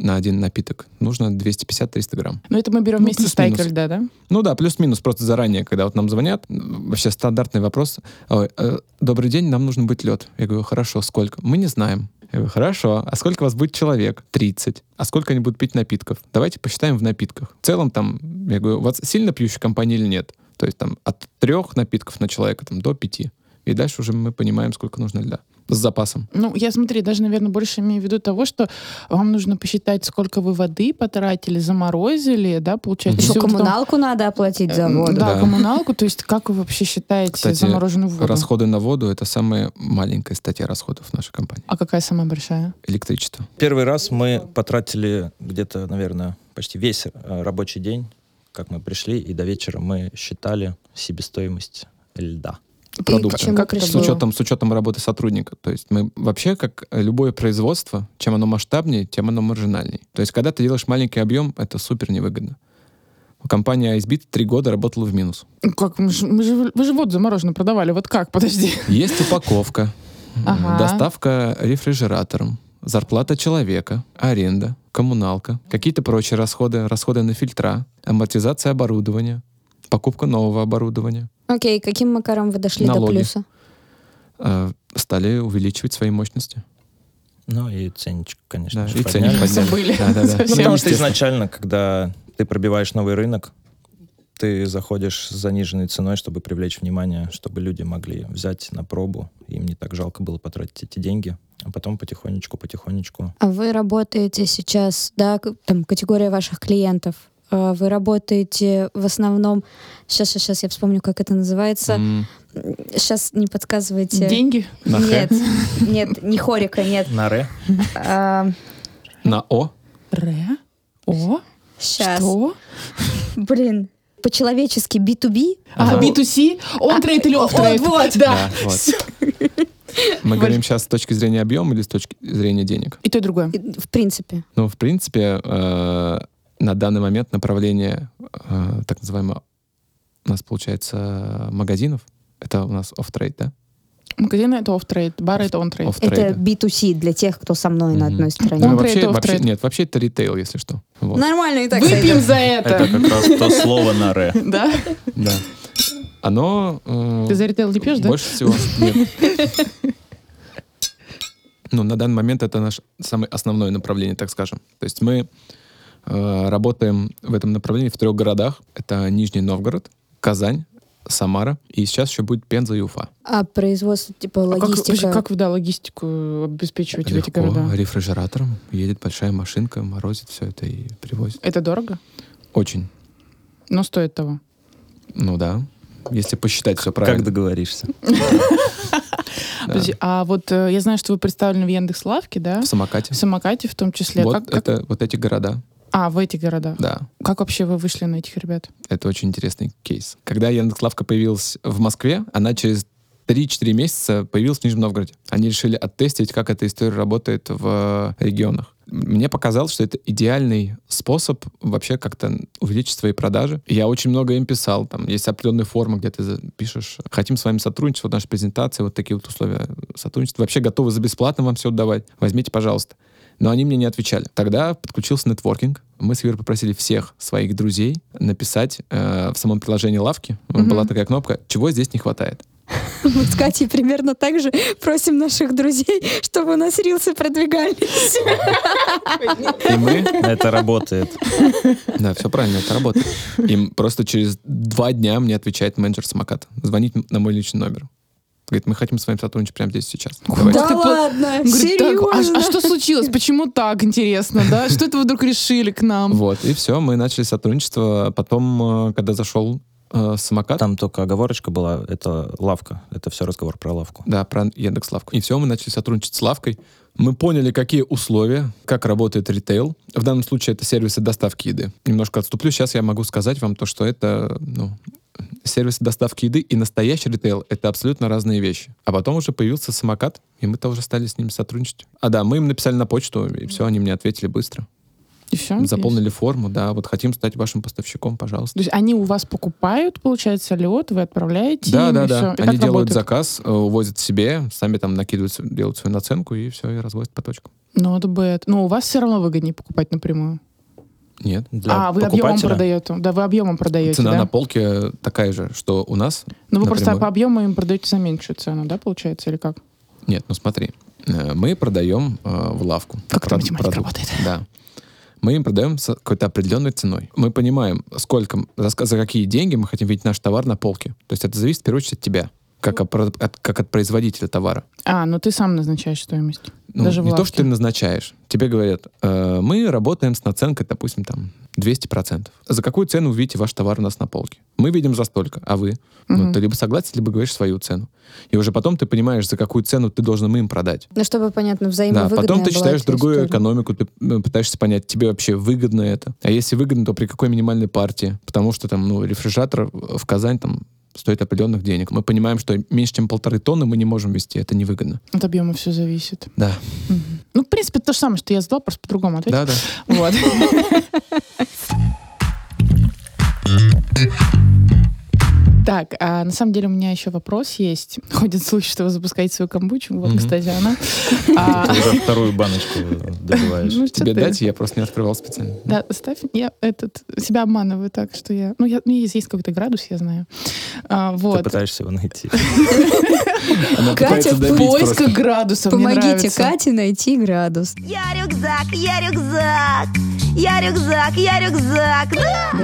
на один напиток нужно 250-300 грамм. Но это мы берем Ну, вместе с тайкой льда, да? Ну да, плюс-минус просто заранее, когда вот нам звонят, вообще стандартный вопрос. Ой, э, Добрый день, нам нужен быть лед. Я говорю, хорошо, сколько? Мы не знаем. Я говорю, хорошо, а сколько у вас будет человек? 30. А сколько они будут пить напитков? Давайте посчитаем в напитках. В целом там, я говорю, у вас сильно пьющая компания или нет? То есть там от трех напитков на человека там, до пяти. И дальше уже мы понимаем, сколько нужно льда. С запасом. Ну, я смотри, даже, наверное, больше имею в виду того, что вам нужно посчитать, сколько вы воды потратили, заморозили, да, получается. Еще коммуналку надо оплатить за Э, воду. Да, Да. коммуналку. То есть как вы вообще считаете Кстати, замороженную воду? Расходы на воду — это самая маленькая статья расходов в нашей компании. А какая самая большая? Электричество. Первый раз мы потратили где-то, наверное, почти весь э, рабочий день, как мы пришли, и до вечера мы считали себестоимость льда. Чему Как это С учетом, с учетом работы сотрудника. То есть мы вообще, как любое производство, чем оно масштабнее, тем оно маржинальней. То есть когда ты делаешь маленький объем, это супер невыгодно. Компания ISBIT три года работала в минус. Ну, Как? Мы же, мы же- вы же воду замороженную продавали. Вот как? Подожди. Есть упаковка, Ага. доставка рефрижератором, зарплата человека, аренда, коммуналка, какие-то прочие расходы, расходы на фильтра, амортизация оборудования, покупка нового оборудования. Окей, каким макаром вы дошли до Налоги. плюса? Э, Стали увеличивать свои мощности. Ну и ценничек, конечно Да, же, и ценник подняли. Да, да, да. Ну, потому что изначально, когда ты пробиваешь новый рынок, ты заходишь с заниженной ценой, чтобы привлечь внимание, чтобы люди могли взять на пробу, им не так жалко было потратить эти деньги, а потом потихонечку, потихонечку. А вы работаете сейчас, да, к- там категория ваших клиентов. Э, Вы работаете в основном, сейчас, сейчас, сейчас я вспомню, как это называется. М, Сейчас не подсказывайте. Деньги? На? Нет, нет, не хорика, нет. На ре? А, На О. Ре? О? Сейчас. Что? Блин, по-человечески B2B. А, Ага. B2C? On-trade или off-trade? вот. Да. Да, вот. Мы говорим сейчас с точки зрения объема или с точки зрения денег? И то, и другое. И, В принципе. Ну, в принципе, э, на данный момент направление э, так называемого у нас получается магазинов. Это у нас off-trade, да? Магазины это off-trade, бары это on-trade. Off-trade. Это B2C для тех, кто со мной на Мгм. одной Ну, стороне. Он вообще, вообще, off-trade. нет, вообще это ритейл, если что. Вот. Нормально и так Выпьем сойдет. за Это это. как раз то слово на ре. Да? Да. Оно э, Ты за ритейл не пьешь, да? больше всего. Нет. Ну, на данный момент это наше самое основное направление, так скажем. То есть мы Работаем в этом направлении в трех городах. Это Нижний Новгород, Казань, Самара. И сейчас еще будет Пенза и Уфа. А производство, типа, А как, логистика... как вы, да, логистику обеспечиваете в эти Легко, города? рефрижератором. Едет большая машинка, морозит все это и привозит. Это дорого? Очень. Но стоит того. Ну да. Если посчитать все Как правильно. договоришься? Да. Подожди, а вот э, я знаю, что вы представлены в Яндекс.Лавке, да? В самокате. В самокате в том числе. Вот Как- как- это вот эти города. А, в этих городах. Да. Как вообще вы вышли на этих ребят? Это очень интересный кейс. Когда Яндекс.Лавка появилась в Москве, она через 3-4 месяца появилась в Нижнем Новгороде. Они решили оттестить, как эта история работает в регионах. Мне показалось, что это идеальный способ вообще как-то увеличить свои продажи. Я очень много им писал. Там есть определенные формы, где ты пишешь, хотим с вами сотрудничать, вот наша презентация, вот такие вот условия сотрудничества. Вообще готовы за бесплатно вам все отдавать. Возьмите, пожалуйста. Но они мне не отвечали. Тогда подключился нетворкинг. Мы с Юрой попросили всех своих друзей написать э, в самом приложении лавки. Была такая кнопка «Чего здесь не хватает?». Мы с Катей примерно так же просим наших друзей, чтобы у нас рилсы продвигались. И мы Это работает. Да, все правильно, это работает. Им просто через два дня мне отвечает менеджер самоката. Звонит на мой личный номер. Говорит, мы хотим с вами сотрудничать прямо здесь сейчас. Давайте. Да ты по- ладно, Говорит, так, а, а серьезно? что случилось? Почему так интересно, да? Что это вы вдруг решили к нам? Вот, и все, мы начали сотрудничество. Потом, э, когда зашел э, самокат, Там только оговорочка была, это лавка. Это все разговор про лавку. да, про Яндекс Лавку. И все, мы начали сотрудничать с Лавкой. Мы поняли, какие условия, как работает ритейл. В данном случае это сервисы доставки еды. Немножко отступлю. Сейчас я могу сказать вам то, что это ну, сервисы доставки еды и настоящий ритейл — это абсолютно разные вещи. А потом уже появился самокат, и мы тоже стали с ними сотрудничать. А да, мы им написали на почту, и все, они мне ответили быстро. И все? Заполнили форму, да, вот хотим стать вашим поставщиком, пожалуйста. То есть они у вас покупают, получается, лед, вы отправляете Да, им, да, и да. всё. И Они делают работает? заказ, э, увозят себе, сами там накидывают, делают свою наценку и все, и развозят по точкам. Ну, это бэд. Но у вас все равно выгоднее покупать напрямую. Нет. Для а, вы объемом продаете. Да, вы объемом продаете, Цена да? на полке такая же, что у нас. Ну, вы просто напрямую. по объему им продаете за меньшую цену, да, получается, или как? Нет, ну смотри, э, мы продаем э, в лавку. Как это математика продукт. работает? Да. Мы им продаем с какой-то определенной ценой. Мы понимаем, сколько, за, за какие деньги мы хотим видеть наш товар на полке. То есть это зависит в первую очередь от тебя, как, от, про- от- как от производителя товара. А, ну ты сам назначаешь стоимость. Ну, Даже не то, что ты назначаешь. Тебе говорят, э, мы работаем с наценкой, допустим, там 200%. За какую цену вы видите ваш товар у нас на полке? Мы видим за столько, а вы? Ну, Мгм. ты либо согласен, либо говоришь свою цену. И уже потом ты понимаешь, за какую цену ты должен им продать. Ну, чтобы, понятно, Да, взаимовыгодная потом ты читаешь другую история. экономику, ты э, пытаешься понять, тебе вообще выгодно это. А если выгодно, то при какой минимальной партии? Потому что там, ну, рефрижератор в Казань там стоит определенных денег. Мы понимаем, что меньше, чем полторы тонны мы не можем вести, это невыгодно. От объема все зависит. Да, Мгм. Ну, в принципе, то же самое, что я задала, просто по-другому ответил. да, да. Вот. Так, а на самом деле у меня еще вопрос есть. Ходит слухи, что вы запускаете свою камбучу. Вот, Мгм. кстати, она. А, Ты уже вторую баночку добиваешь. ну, Тебе ты? дать, я просто не открывал специально. Да, ставь. Я этот себя обманываю так, что я. Ну, я, ну, есть, есть какой-то градус, я знаю. А, Ты вот. пытаешься его найти. Катя в добить Поиска просто. градуса. мне Помогите. Кате найти градус. Я рюкзак, я рюкзак, я рюкзак, я рюкзак.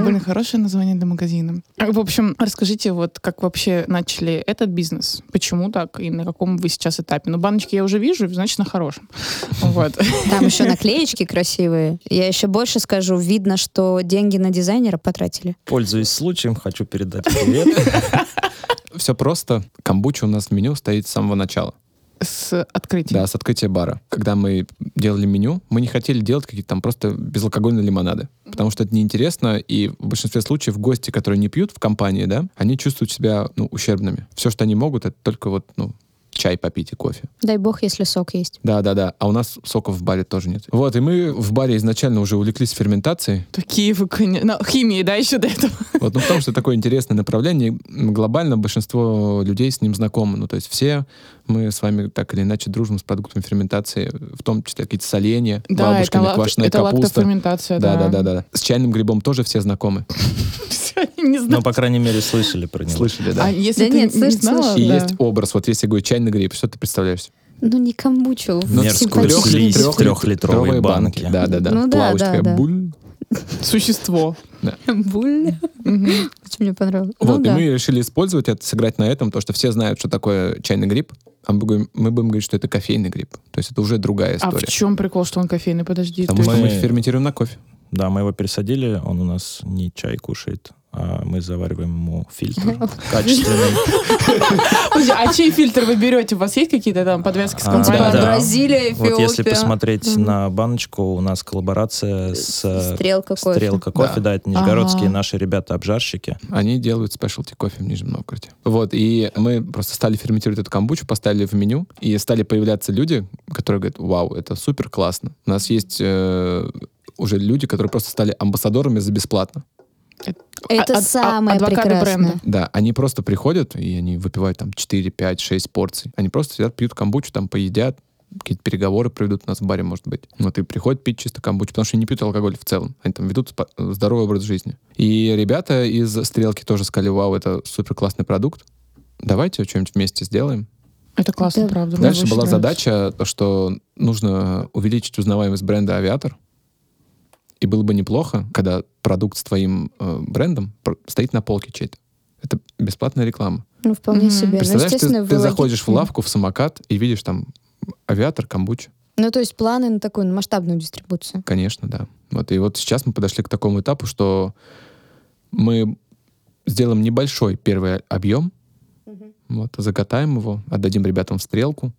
Блин, хорошее название для магазина. В общем, расскажите, вот как вообще начали этот бизнес? Почему так? И на каком вы сейчас этапе? Ну, баночки я уже вижу, значит, на хорошем. Вот. Там еще наклеечки красивые. Я еще больше скажу, видно, что деньги на дизайнера потратили. Пользуясь случаем, хочу передать привет. Все просто. Камбуча у нас в меню стоит с самого начала. С открытием. Да, с открытия бара. Когда мы делали меню, мы не хотели делать какие-то там просто безалкогольные лимонады. Потому что это неинтересно, и в большинстве случаев гости, которые не пьют в компании, да, они чувствуют себя, ну, ущербными. Все, что они могут, это только вот, ну, чай попить и кофе. Дай бог, если сок есть. Да, да, да. А у нас соков в баре тоже нет. Вот, и мы в баре изначально уже увлеклись ферментацией. Такие вы, конечно. Ну, химией, да, еще до этого. Вот, ну, потому что такое интересное направление. Глобально большинство людей с ним знакомы. Ну, то есть все мы с вами так или иначе дружим с продуктами ферментации, в том числе какие-то соленья, Да, это, бабушками, лак- квашеная это капуста. Да, да. да, да, да. С чайным грибом тоже все знакомы. Не знаю. Ну, по крайней мере, слышали про него. Слышали, да? А если Да ты нет, не знала, И да. есть образ. Вот если я говорю чайный гриб, что ты представляешь? Ну, не камбучу. Мерзкую симпатичный. слизь в Трёх- трехлитровой трёхлитровой банке. Да, да, да. Ну да, Плавочка да, да. буль. существо. Буль. Мгм. Очень мне понравилось. Вот, Ну и да. мы решили использовать это, сыграть на этом, то, что все знают, что такое чайный гриб, а мы будем, мы будем говорить, что это кофейный гриб. То есть это уже другая А в история. чем прикол, что он кофейный? Подожди. Потому то что есть- мы ферментируем на кофе. Да, мы его пересадили, он у нас не чай кушает, мы завариваем ему фильтр качественный. А чей фильтр вы берете? У вас есть какие-то там подвязки с А, да. Бразилия, Вот если посмотреть на баночку, у нас коллаборация с э, Стрелка кофе. Стрелка кофе, Да. это нижегородские наши ребята-обжарщики. Они делают спешлти кофе в Нижнем Новгороде. Вот, и мы просто стали ферментировать эту камбучу, поставили в меню, и стали появляться люди, которые говорят, вау, это супер классно. У нас есть э, уже люди, которые просто стали амбассадорами за бесплатно. Это А- а- самое адвокаты прекрасное. бренда. Да, они просто приходят, и они выпивают там 4, 5, 6 порций. Они просто сидят, пьют камбучу, там поедят, какие-то переговоры проведут у нас в баре, может быть. Вот и приходят пить чисто камбучу, потому что они не пьют алкоголь в целом. Они там ведут здоровый образ жизни. И ребята из «Стрелки» тоже сказали, вау, это супер классный продукт. Давайте что-нибудь вместе сделаем. Это классно, Да. правда. Дальше была нравится. задача, то, что нужно увеличить узнаваемость бренда «Авиатор». И было бы неплохо, когда продукт с твоим э, брендом стоит на полке чей-то. Это бесплатная реклама. Ну, вполне Мгм. себе. Ну, Представляешь, естественно, ты, ты заходишь в лавку, в самокат и видишь там авиатор, камбуча. Ну, то есть планы на такую на масштабную дистрибуцию. Конечно, да. Вот, и вот сейчас мы подошли к такому этапу, что мы сделаем небольшой первый объем, вот, закатаем его, отдадим ребятам в стрелку.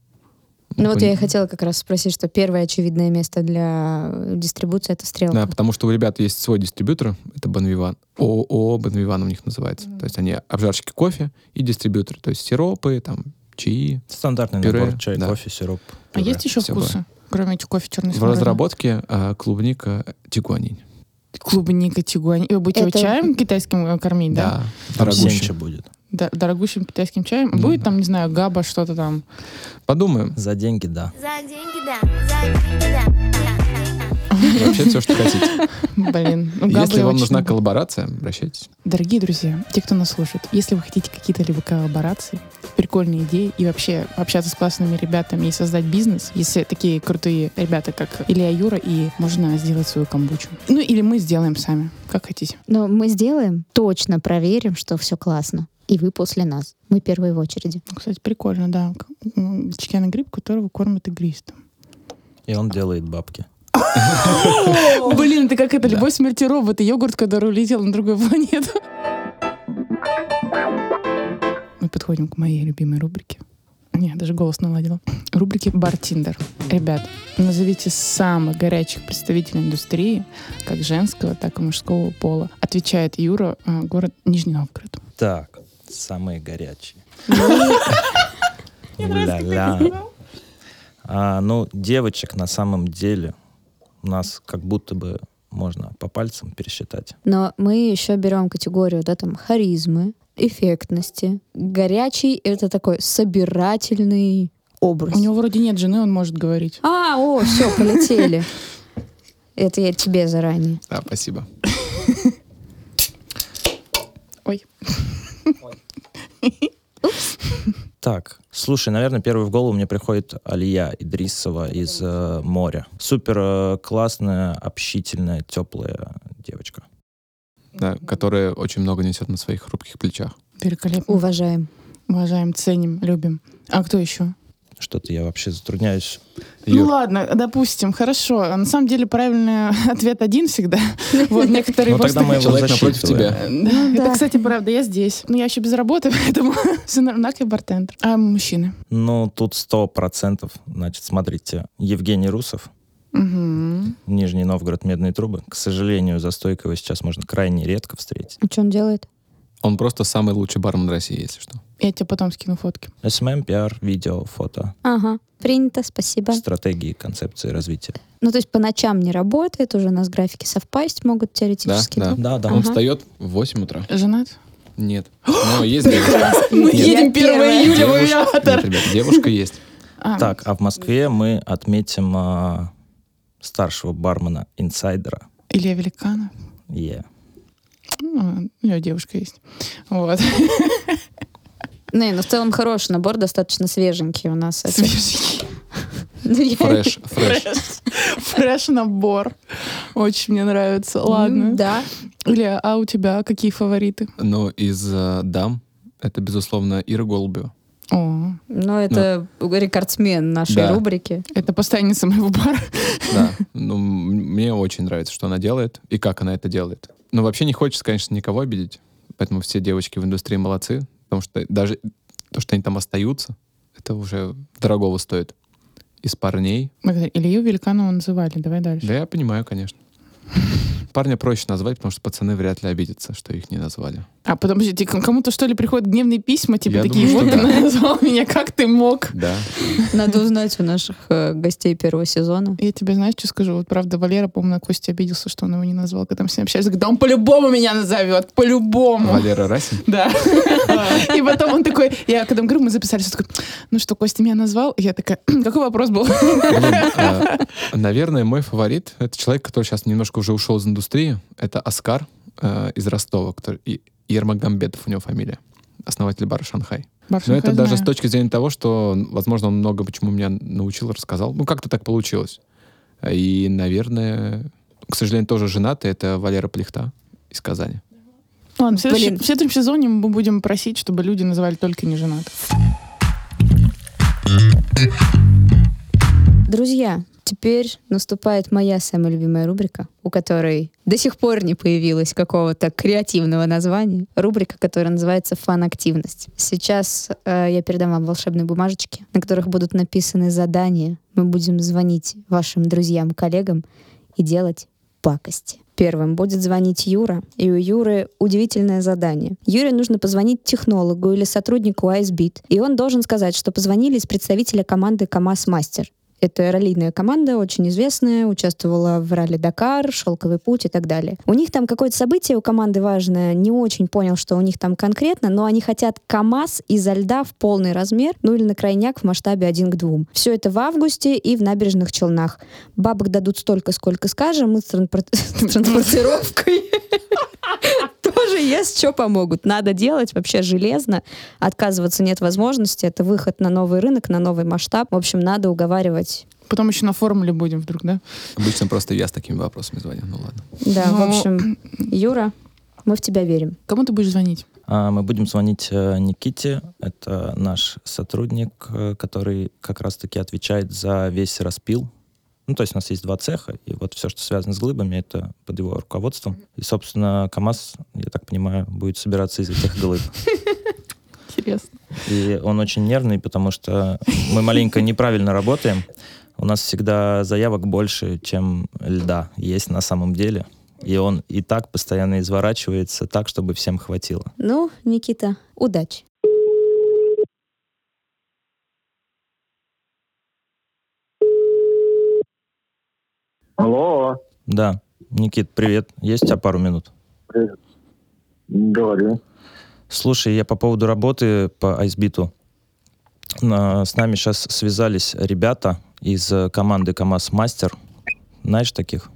Ну, вот я и хотела как раз спросить, что первое очевидное место для дистрибуции — это стрелка. Да, потому что у ребят есть свой дистрибьютор, это Банвиван. ООО Банвиван у них называется. То есть они обжарщики кофе и дистрибьюторы. То есть сиропы, там, чаи. Стандартный Пюре, набор чай, да. кофе, сироп. А пюре. есть еще Всё вкусы? Кроме этих кофе черный В разработке а, клубника тигуанин. Клубника, тигуань. Вы будете его Это- чаем китайским э, кормить, да? Там дорогущий. будет. Да, дорогущим китайским чаем. Ну Будет там, не знаю, габа, что-то там. Подумаем. За деньги, да. За деньги, да. За деньги, да. Вообще все, что хотите. Блин. ну, Если вам очень нужна люблю. коллаборация, обращайтесь. Дорогие друзья, те, кто нас слушает, если вы хотите какие-то либо коллаборации, прикольные идеи и вообще общаться с классными ребятами и создать бизнес, если такие крутые ребята, как Илья Юра, и можно сделать свою камбучу. Ну, или мы сделаем сами, как хотите. Но мы сделаем, точно проверим, что все классно. И вы после нас. Мы первые в очереди. Ну, Кстати, прикольно, да. Чеканный гриб, которого кормят игристом. И он делает бабки. Блин, это как это «Любовь, смерти робот» и йогурт, который улетел на другую планету. Мы подходим к моей любимой рубрике. Не, даже голос наладила. Рубрики «Бартиндер». Ребят, назовите самых горячих представителей индустрии, как женского, так и мужского пола. Отвечает Юра, э, город Нижний Новгород. Так, самые горячие. Ля-ля. А, ну, девочек на самом деле у нас как будто бы можно по пальцам пересчитать. Но мы еще берем категорию, да, там, харизмы, эффектности. Горячий — это такой собирательный образ. У него вроде нет жены, он может говорить. А, о, все, полетели. Это я тебе заранее. Да, спасибо. Ой. Так, слушай, наверное, первый в голову мне приходит Алия Идрисова из э, моря. Супер э, классная, общительная, теплая девочка. Да, которая очень много несет на своих хрупких плечах. Великолепно. Уважаем. Уважаем, ценим, любим. А кто еще? Что-то я вообще затрудняюсь. Юр. Ну ладно, допустим, хорошо. А На самом деле правильный ответ один всегда. Вот некоторые Ну, тогда мы его Человек напротив тебя. Да, Ну Это, кстати, правда, я здесь. Но я еще без работы, поэтому все нормально, я бартендер. А мужчины? Ну, тут сто процентов. Значит, смотрите, Евгений Русов. Нижний Новгород, Медные трубы. К сожалению, за стойкой его сейчас можно крайне редко встретить. А что он делает? Он просто самый лучший бармен России, если что. Я тебе потом скину фотки. СММ, пиар, видео, фото, Ага, принято, спасибо. стратегии, концепции развития. Ну, то есть по ночам не работает, уже у нас графики совпасть могут теоретически. Да, Да, да. Он Ага. встает в 8 утра. Женат? Нет. Но есть девушка. Мы Нет. едем Я 1 первая. июля в авиатор. Нет, ребят, девушка есть. А, Так, а в Москве мы отметим а, старшего бармена, инсайдера. Илья Великанов. Е. Ну, у него девушка есть. Вот. Не, ну в целом хороший набор, достаточно свеженький у нас. Свежий. Ну, Фреш, фреш. Фреш набор. Очень мне нравится. Ладно. М, Да. Илья, а у тебя какие фавориты? Но из э, дам это, безусловно, Ира Голубева. О, Но это рекордсмен нашей Да. рубрики. это постоянница моего бара. Да, ну, мне очень нравится, что она делает и как она это делает. Но вообще не хочется, конечно, никого обидеть, поэтому все девочки в индустрии молодцы, потому что даже то, что они там остаются, это уже дорогого стоит. Из парней, Илью Великанова называли. Давай дальше. да я понимаю, конечно. Парня проще назвать, потому что пацаны вряд ли обидятся, что их не назвали. А потом подожди, к- кому-то что ли приходят гневные письма, типа Я такие, думаю, вот ты да. назвал меня, как ты мог? Да. Надо узнать у наших э, гостей первого сезона. Я тебе, знаешь, что скажу? Вот правда, Валера, по-моему, на Косте обиделся, что он его не назвал, когда мы с ним общались. Говорит, да он по-любому меня назовет, по-любому. Валера Расин. Да. И потом он такой, я когда говорю, мы записались, он такой, ну что, Костя меня назвал? И я такая, какой вопрос был? А, Наверное, мой фаворит — это человек, который сейчас немножко уже ушел из индустрии. Это Оскар э, из Ростова, который, и Ермагамбетов у него фамилия, основатель бара «Шанхай». Но Баршенка это даже знаю. с точки зрения того, что, возможно, он много почему меня научил, рассказал. Ну, как-то так получилось. И, наверное, к сожалению, тоже женатый, это Валера Плехта из Казани. Ладно, в следующем, в следующем сезоне мы будем просить, чтобы люди называли только неженатых. Друзья, теперь наступает моя самая любимая рубрика, у которой до сих пор не появилось какого-то креативного названия. Рубрика, которая называется «Фан-активность». Сейчас э, я передам вам волшебные бумажечки, на которых будут написаны задания. Мы будем звонить вашим друзьям, коллегам и делать пакости. Первым будет звонить Юра, и у Юры удивительное задание. Юре нужно позвонить технологу или сотруднику iSbit, и он должен сказать, что позвонили из представителя команды КамАЗ Мастер. Это раллийная команда, очень известная, участвовала в ралли Дакар, Шелковый путь и так далее. У них там какое-то событие у команды важное, не очень понял, что у них там конкретно, но они хотят КАМАЗ изо льда в полный размер, ну или на крайняк в масштабе 1 к 2. Все это в августе и в набережных Челнах. Бабок дадут столько, сколько скажем, мы с транспорт- транспортировкой тоже есть, что помогут. Надо делать вообще железно. Отказываться нет возможности. Это выход на новый рынок, на новый масштаб. В общем, надо уговаривать. Потом еще на формуле будем вдруг, да? Обычно просто я с такими вопросами звоню. Ну ладно. Да, в Ну, общем, Юра, мы в тебя верим. Кому ты будешь звонить? А, Мы будем звонить э, Никите. Это наш сотрудник, э, который как раз-таки отвечает за весь распил. Ну, то есть у нас есть два цеха, и вот все, что связано с глыбами, это под его руководством. И, собственно, КАМАЗ, я так понимаю, будет собираться из этих глыб. Интересно. И он очень нервный, потому что мы маленько неправильно работаем. У нас всегда заявок больше, чем льда есть на самом деле. И он и так постоянно изворачивается так, чтобы всем хватило. Ну, Никита, удачи. Алло, Да. Никит, привет. Есть у тебя пару минут? привет. Говори. Слушай, я по поводу работы по Айсбиту. С нами сейчас связались ребята из э, команды КамАЗ Мастер. Знаешь таких?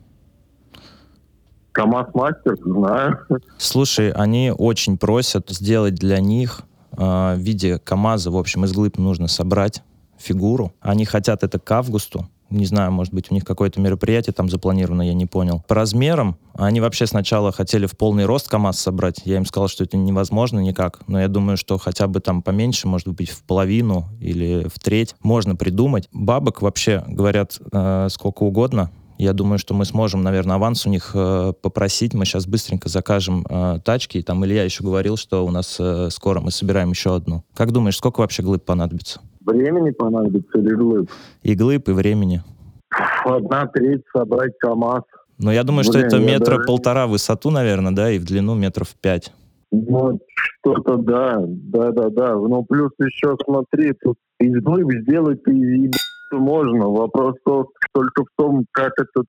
КамАЗ Мастер, знаю. Слушай, они очень просят сделать для них э, в виде КАМАЗа, в общем, из глыб нужно собрать фигуру. Они хотят это к августу. Не знаю, может быть, у них какое-то мероприятие там запланировано, я не понял. По размерам они вообще сначала хотели в полный рост КАМАЗ собрать. Я им сказал, что это невозможно никак. Но я думаю, что хотя бы там поменьше, может быть, в половину или в треть можно придумать. Бабок вообще, говорят, э, сколько угодно. Я думаю, что мы сможем, наверное, аванс у них э, попросить. Мы сейчас быстренько закажем э, тачки. И там Илья еще говорил, что у нас э, скоро мы собираем еще одну. Как думаешь, сколько вообще глыб понадобится? Времени понадобится или глыб? И глыб, и времени. Одна треть собрать КамАЗ. Но я думаю, что Блин, это я метра даже- полтора в высоту, наверное, да, и в длину метров пять. Ну, что-то да, да-да-да. Ну, плюс еще смотри, тут из глыб сделать и можно. Вопрос тол- только в том, как это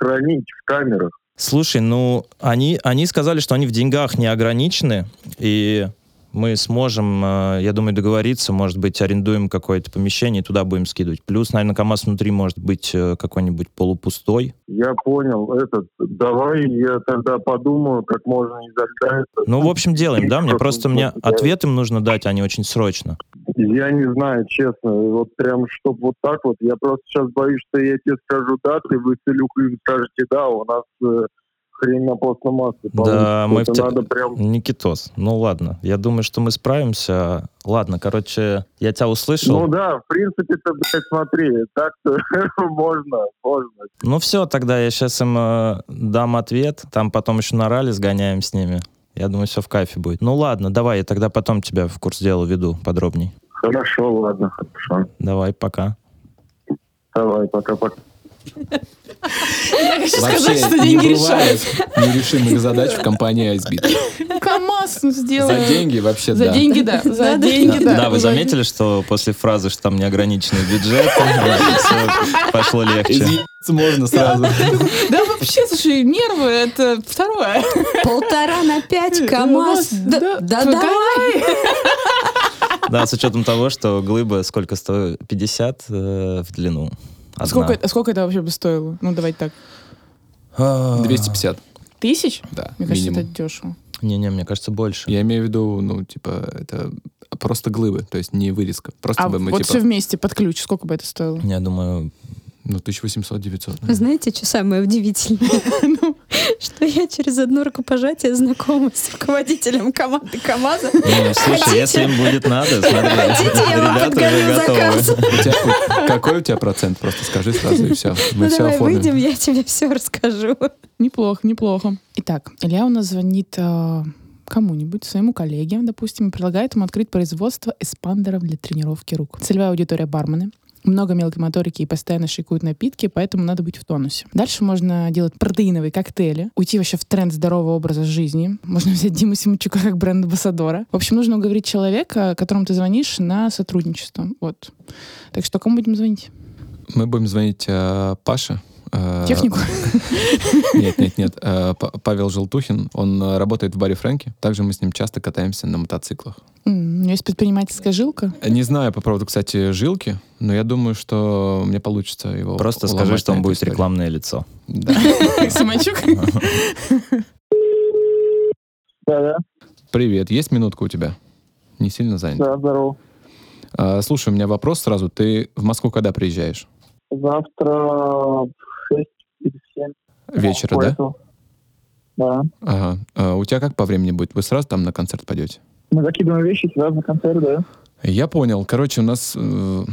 хранить в камерах. Слушай, ну, они, они сказали, что они в деньгах не ограничены, и мы сможем, э, я думаю, договориться, может быть, арендуем какое-то помещение туда будем скидывать. Плюс, наверное, КАМАЗ внутри может быть э, какой-нибудь полупустой. Я понял. Этот, давай я тогда подумаю, как можно льда это- Ну, в общем, делаем, да? Мне просто мне ответ им нужно дать, они очень срочно. Я не знаю, честно. Вот прям, чтоб вот так вот. Я просто сейчас боюсь, что я тебе скажу даты, вы с Илюхой скажете, да, у нас э, хрень на постном масле. Да, мы Это в те- надо прям... Никитос, ну ладно. Я думаю, что мы справимся. Ладно, короче, я тебя услышал. Ну да, в принципе-то, блядь, смотри, так-то можно, можно. Ну все, тогда я сейчас им э, дам ответ. Там потом еще на ралли сгоняем с ними. Я думаю, все в кайфе будет. Ну ладно, давай, я тогда потом тебя в курс дела веду подробней. Хорошо, ладно, хорошо. Давай, пока. Давай, пока-пока. Я хочу Вообще сказать, что не деньги бывает решают. нерешимых задач в компании Айсбит. КамАЗ сделаем. За деньги вообще За да. деньги, да. За деньги, да. Да, вы заметили, что после фразы, что там неограниченный бюджет, все пошло легче. Можно сразу. Да вообще, слушай, нервы — это второе. Полтора на пять КамАЗ. Да Да, да да, давай. Да, с учетом того, что глыба сколько стоит? 50 э, в длину. Одна. Сколько, это- сколько это вообще бы стоило? Ну, давайте так. А, 250, Тысяч? да, Мне кажется, это минимум. дешево. Не-не, мне кажется, больше. Я имею в виду, ну, типа, это просто глыбы, то есть не вырезка. Просто А бы мы, вот типа, все вместе под ключ, сколько бы это стоило? Я думаю, ну, 1800-900. Вы знаете, что самое удивительное? Что я через одно рукопожатие знакома с руководителем команды КамАЗа. ну, слушай, Хотите? если им будет надо, смотри, Хотите, я вам ребята подгоню уже заказ? готовы. У тебя- какой у тебя процент? Просто скажи сразу, и все. Мы Ну все давай оформим. выйдем, я тебе все расскажу. Неплохо, неплохо. Итак, Илья у нас звонит э, кому-нибудь, своему коллеге, допустим, и предлагает ему открыть производство эспандеров для тренировки рук. Целевая аудитория бармены. Много мелкой моторики и постоянно шикуют напитки, поэтому надо быть в тонусе. Дальше можно делать протеиновые коктейли, уйти вообще в тренд здорового образа жизни. Можно взять Диму Симончука как бренд-амбассадора. В общем, нужно уговорить человека, которому ты звонишь, на сотрудничество. Вот. Так что кому будем звонить? Мы будем звонить э, Паше. Э, Технику? Нет, нет, нет. э, Павел Желтухин, он э, работает в баре Фрэнки. Также мы с ним часто катаемся на мотоциклах. У него есть предпринимательская жилка. Не знаю по поводу, кстати, жилки, но я думаю, что мне получится его Просто скажи, что он будет рекламное лицо. Симончук? Да-да, Привет, есть минутка у тебя? Не сильно занят? да, здорово. Слушай, у меня вопрос сразу. Ты в Москву когда приезжаешь? Завтра в 6 или 7. Вечера, да? Да. Ага. А у тебя как по времени будет? Вы сразу там на концерт пойдете? Мы закидываем вещи сюда на концерт, да? Я понял. Короче, у нас э,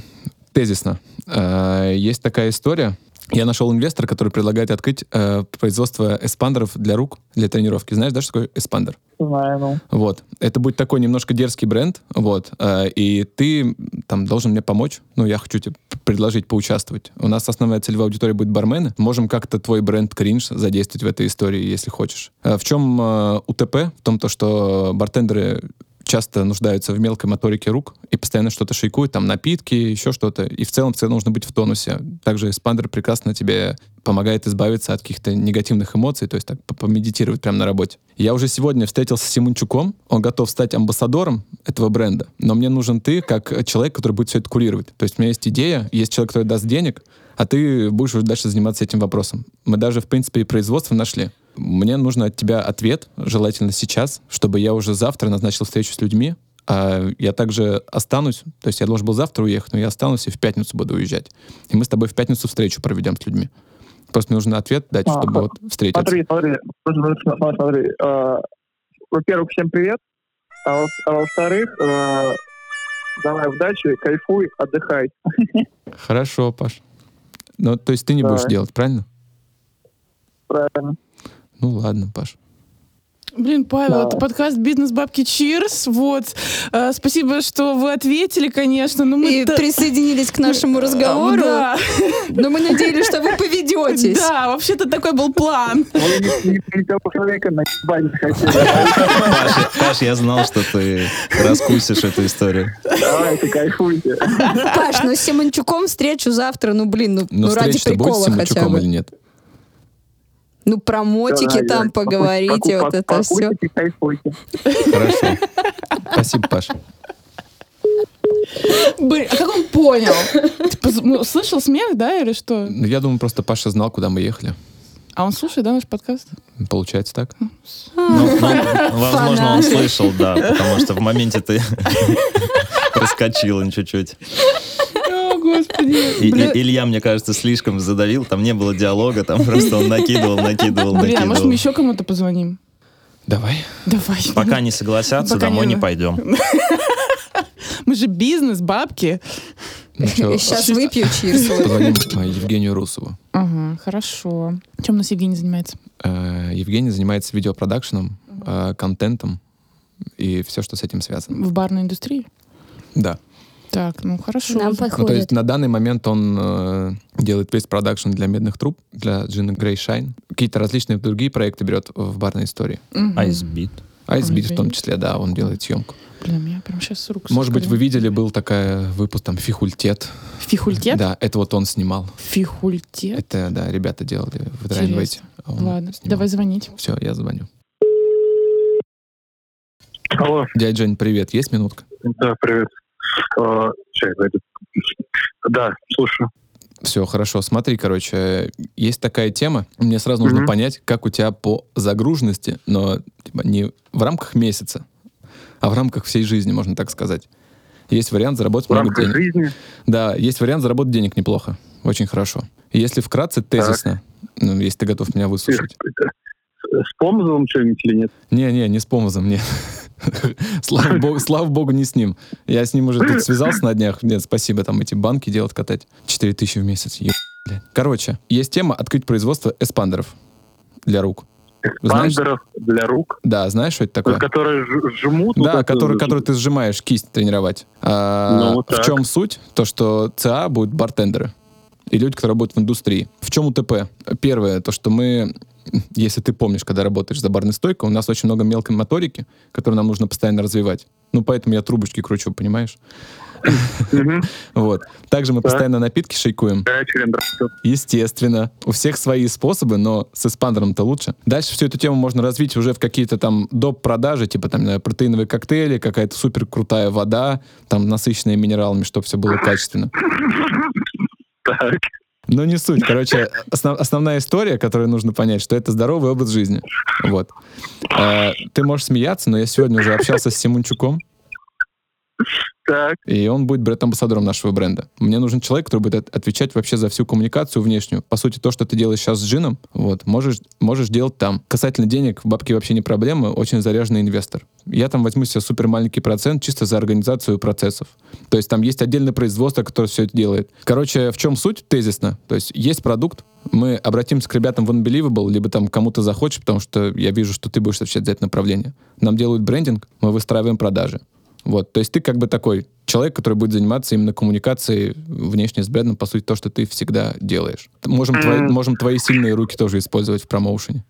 тезисно. Э, есть такая история. Я нашел инвестора, который предлагает открыть э, производство эспандеров для рук, для тренировки. Знаешь, да, что такое эспандер? Знаю, ну. Вот. Это будет такой немножко дерзкий бренд, вот. э, и ты там должен мне помочь. Ну, я хочу тебе предложить поучаствовать. У нас основная целевая аудитория будет бармены. Можем как-то твой бренд кринж задействовать в этой истории, если хочешь. Э, в чем э, УТП? В том, то, что бартендеры часто нуждаются в мелкой моторике рук и постоянно что-то шейкуют, там напитки, еще что-то. И в целом, в целом нужно быть в тонусе. Также эспандер прекрасно тебе помогает избавиться от каких-то негативных эмоций, то есть так по- помедитировать прямо на работе. Я уже сегодня встретился с Симончуком, он готов стать амбассадором этого бренда, но мне нужен ты как человек, который будет все это курировать. То есть у меня есть идея, есть человек, который даст денег, а ты будешь уже дальше заниматься этим вопросом. Мы даже, в принципе, и производство нашли. Мне нужно от тебя ответ, желательно сейчас, чтобы я уже завтра назначил встречу с людьми, а я также останусь, то есть я должен был завтра уехать, но я останусь и в пятницу буду уезжать. И мы с тобой в пятницу встречу проведем с людьми. Просто мне нужно ответ дать, А, чтобы вот встретиться. Смотри, смотри, смотри, смотри, смотри. э, Во-первых, всем привет. А во- а во-вторых, э, давай удачи, кайфуй, отдыхай. Хорошо, Паш. Ну, то есть ты не Давай. будешь делать, правильно? Правильно. Ну ладно, Паш. Блин, Павел, Да. это подкаст «Бизнес Бабки Чирс». Вот. Э, спасибо, что вы ответили, конечно. Но мы И та- присоединились к нашему разговору. Да. Но мы надеялись, что вы поведетесь. Да, вообще-то такой был план. Паш, я знал, что ты раскусишь эту историю. Давайте, кайфуйте. Паш, ну с Симончуком встречу завтра, ну блин, ну, Но ну ради встреча-то будет с прикола хотя Симончуком бы. или нет? Ну про мотики Да, там я- поговорите, вот это все. Хорошо. Спасибо, Паш. Блин, а как он понял? Типа, ну, слышал смех, да, или что? Ну, Я думаю, просто Паша знал, куда мы ехали. А он слушает, да, наш подкаст? Получается так? Ну, ну, возможно, он слышал, да, потому что в моменте ты проскочил чуть-чуть. Господи. Бля- Илья, мне кажется, слишком задавил, там не было диалога, там просто он накидывал, накидывал, Блин, а может накидывал. мы еще кому-то позвоним? Давай. Давай. Пока не согласятся, Пока домой не- не пойдем. Мы же бизнес, бабки. Ну Сейчас выпью чирс. Позвоним э, Евгению Русову. Ага, хорошо. Чем у нас Евгений занимается? Э, Евгений занимается видеопродакшеном, э, контентом и все, что с этим связано. В барной индустрии? Да. Так, ну хорошо. Нам Ну, то есть на данный момент он э, делает весь продакшн для медных труб, для Джина Грей Шайн. Какие-то различные другие проекты берет в барной истории. Айсбит. Айсбит в том числе, да, он делает съемку. Блин, я прям сейчас с рук Может быть, вы видели, был такая выпуск там «Фихультет». Фихультет? Да, это вот он снимал. Фихультет? Это, да, ребята делали в Драйнвейте. Ладно, давай звонить. Все, я звоню. Алло, Дядя Жень, привет, есть минутка? да, привет. Зайдет. Да, слушаю. Все, хорошо. Смотри, короче, есть такая тема. Мне сразу нужно Мгм. понять, как у тебя по загруженности, но типа, не в рамках месяца, а в рамках всей жизни, можно так сказать. Есть вариант заработать В много рамках денег. жизни. Да, есть вариант заработать денег неплохо. Очень хорошо. Если вкратце, тезисно, ну, если ты готов меня выслушать. С помозом что-нибудь или нет? Не-не, не с помозом, не. Слава богу, слава богу, не с ним. Я с ним уже тут связался на днях. Нет, спасибо, там эти банки делать, катать. 4 тысячи в месяц. Еб-. Короче, есть тема открыть производство эспандеров для рук. Знаешь? Бандеров для рук, Да, знаешь, что это такое? которые жмут. вот Да, это- который, который ты сжимаешь, кисть тренировать. А, Ну, в чем суть? То, что ЦА будут бартендеры. И люди, которые работают в индустрии. В чем УТП? Первое, то, что мы, если ты помнишь, когда работаешь за барной стойкой, у нас очень много мелкой моторики, которую нам нужно постоянно развивать. Ну, поэтому я трубочки кручу, понимаешь? Вот. Также мы постоянно напитки шейкуем. Естественно. У всех свои способы, но с эспандером-то лучше. Дальше всю эту тему можно развить уже в какие-то там доп. продажи, типа там протеиновые коктейли, какая-то супер крутая вода, там насыщенная минералами, чтобы все было качественно. Так. Но не суть. Короче, основ- основная история, которую нужно понять, что это здоровый образ жизни. Вот. Э, ты можешь смеяться, но я сегодня уже общался с Симончуком, Так. и он будет бренд-амбассадором нашего бренда. Мне нужен человек, который будет от- отвечать вообще за всю коммуникацию внешнюю. По сути, то, что ты делаешь сейчас с Джином, вот, можешь, можешь делать там. Касательно денег, бабки вообще не проблема, очень заряженный инвестор. Я там возьму себе супер маленький процент чисто за организацию процессов. То есть там есть отдельное производство, которое все это делает. Короче, в чем суть тезисно? То есть есть продукт, мы обратимся к ребятам в Unbelievable, либо там кому-то захочешь, потому что я вижу, что ты будешь отвечать за это направление. Нам делают брендинг, мы выстраиваем продажи. Вот, то есть ты как бы такой человек, который будет заниматься именно коммуникацией внешне с брендом, по сути, то, что ты всегда делаешь. Можем, твои, можем твои сильные руки тоже использовать в промоушене.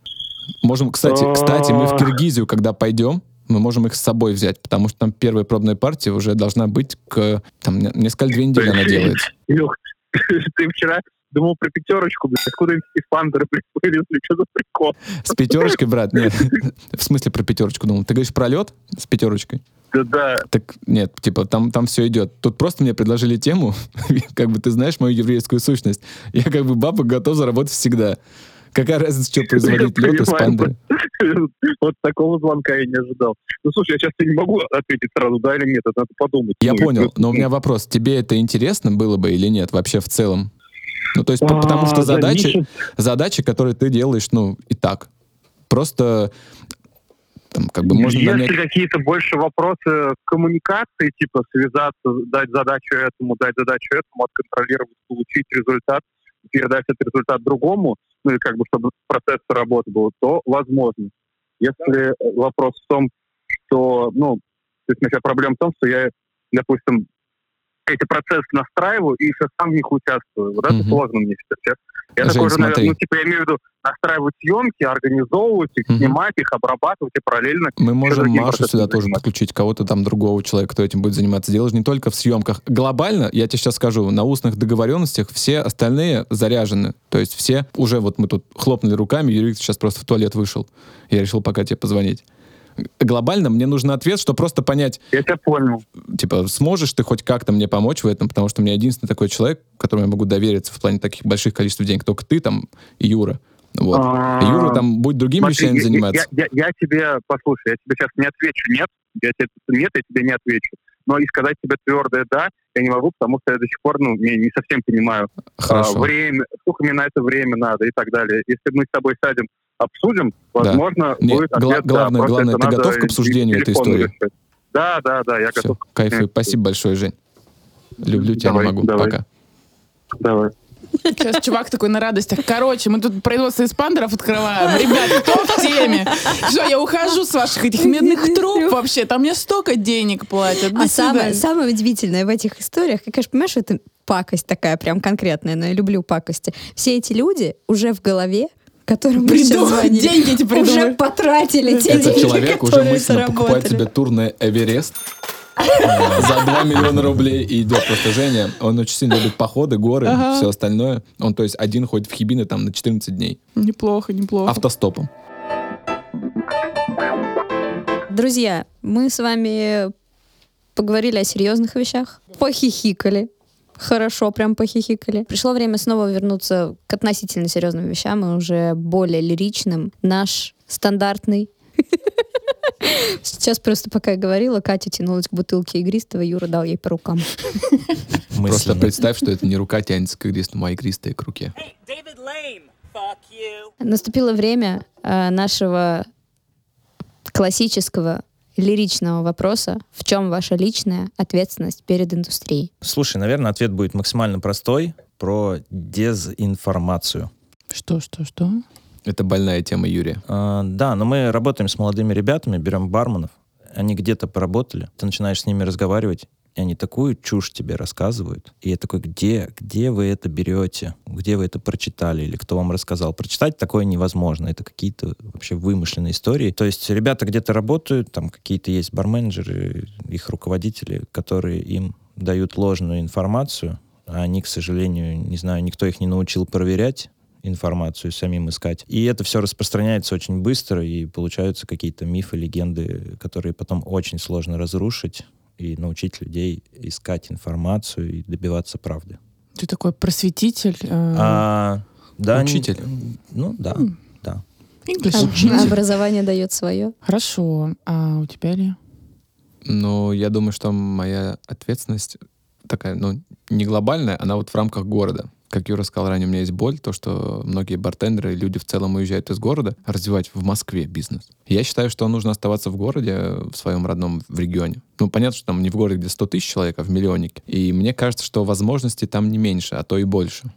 Можем, кстати, кстати, мы в Киргизию, когда пойдем, мы можем их с собой взять, потому что там первая пробная партия уже должна быть к... Там не- несколько две недели она делается. Лех, ты вчера думал про пятерочку, блядь, откуда эти фандеры вылезли, что за прикол? С пятерочкой, брат, нет. В смысле про пятерочку думал? Ты говоришь про лед с пятерочкой? Да-да, Так нет, типа там, там все идет. Тут просто мне предложили тему, как бы ты знаешь мою еврейскую сущность. Я как бы баба готов заработать всегда. Какая разница, что производить лед из панды? вот такого звонка я не ожидал. Ну, слушай, я сейчас не могу ответить сразу, да или нет, это надо подумать. Я Ну, понял, но у меня вопрос. Тебе это интересно было бы или нет вообще в целом? Ну, то есть, по- потому что А, задачи, задачи, которые ты делаешь, ну, и так. Просто там, как бы можно Если нанять... какие-то больше вопросы коммуникации, типа связаться, дать задачу этому, дать задачу этому, отконтролировать, получить результат, передать этот результат другому, ну и как бы чтобы процесс работы был, то возможно. Если вопрос в том, что, ну, то есть у меня проблема в том, что я, допустим, эти процессы настраиваю и еще сам в них участвую. Вот это Мгм. сложно мне сейчас. Я Жень, такой же, наверное, смотри. ну, типа, я имею в виду настраивать съемки, организовывать их, Мгм. снимать их, обрабатывать и параллельно Мы можем Машу сюда тоже подключить, кого-то там другого человека, кто этим будет заниматься. Дело же не только в съемках. Глобально, я тебе сейчас скажу, на устных договоренностях все остальные заряжены. То есть все, уже вот мы тут хлопнули руками, Юрий сейчас просто в туалет вышел. Я решил пока тебе позвонить. Глобально мне нужен ответ, что просто понять, Я тебя понял. типа, сможешь ты хоть как-то мне помочь в этом, потому что у меня единственный такой человек, которому я могу довериться в плане таких больших количеств денег, только ты там и Юра. Вот. А, Юра там будет другими Смотри, вещами заниматься. Я, я- я тебе, послушай, я тебе сейчас не отвечу нет, я тебе нет, я тебе не отвечу. но и сказать тебе твердое «да» я не могу, потому что я до сих пор ну, не, не совсем понимаю Хорошо. а, время, сколько мне на это время надо и так далее. Если мы с тобой сядем, обсудим, возможно, Не, будет гла- ответ «да». главное, Просто главное, ты готов к обсуждению этой истории? решать. Да, да, да, я Все, готов. кайфуй. Спасибо большое, Жень. Люблю тебя, Давай, не могу. давай. Пока. Давай. Сейчас чувак такой на радостях. Короче, мы тут производство эспандеров открываем. Ребят, кто в теме? Что, я ухожу с ваших этих медных труб вообще? Там мне столько денег платят. До А самое, самое удивительное в этих историях, я, конечно, понимаешь, что это пакость такая прям конкретная, но я люблю пакости. Все эти люди уже в голове, которым мы сейчас Придумали, звонили, деньги эти уже потратили те Этот деньги, человек уже мысленно покупает себе тур на Эверест за 2 миллиона рублей и идет. Просто Женя, он очень сильно любит походы, горы, Ага. все остальное. Он, то есть, один ходит в Хибины там на 14 дней. Неплохо, неплохо. Автостопом. Друзья, мы с вами поговорили о серьезных вещах, похихикали. Хорошо, прям похихикали. Пришло время снова вернуться к относительно серьезным вещам и уже более лиричным. Наш стандартный Сейчас просто пока я говорила, Катя тянулась к бутылке игристого, Юра дал ей по рукам. Просто представь, что это не рука тянется к игристому, а игристая к руке. Наступило время э, нашего классического лиричного вопроса. В чем ваша личная ответственность перед индустрией? Слушай, наверное, ответ будет максимально простой про дезинформацию. Что, что, что? Это больная тема Юрия. А, да, но мы работаем с молодыми ребятами, берем барменов, они где-то поработали, ты начинаешь с ними разговаривать, и они такую чушь тебе рассказывают. И я такой, где, где вы это берете? Где вы это прочитали? Или кто вам рассказал? Прочитать такое невозможно. Это какие-то вообще вымышленные истории. То есть ребята где-то работают, там какие-то есть барменджеры, их руководители, которые им дают ложную информацию, а они, к сожалению, не знаю, никто их не научил проверять информацию, самим искать. И это все распространяется очень быстро, и получаются какие-то мифы, легенды, которые потом очень сложно разрушить и научить людей искать информацию и добиваться правды. Ты такой просветитель. э, А, да, не- Учитель. ну да, да. English А- учитель. Образование дает свое. Хорошо. А у тебя ли? Но я думаю, что моя ответственность такая, ну, не глобальная, она вот в рамках города. Как Юра сказал ранее, у меня есть боль, то, что многие бартендеры и люди в целом уезжают из города развивать в Москве бизнес. Я считаю, что нужно оставаться в городе, в своем родном, в регионе. Ну, понятно, что там не в городе, где 100 тысяч человек, а в миллионнике. И мне кажется, что возможностей там не меньше, а то и больше.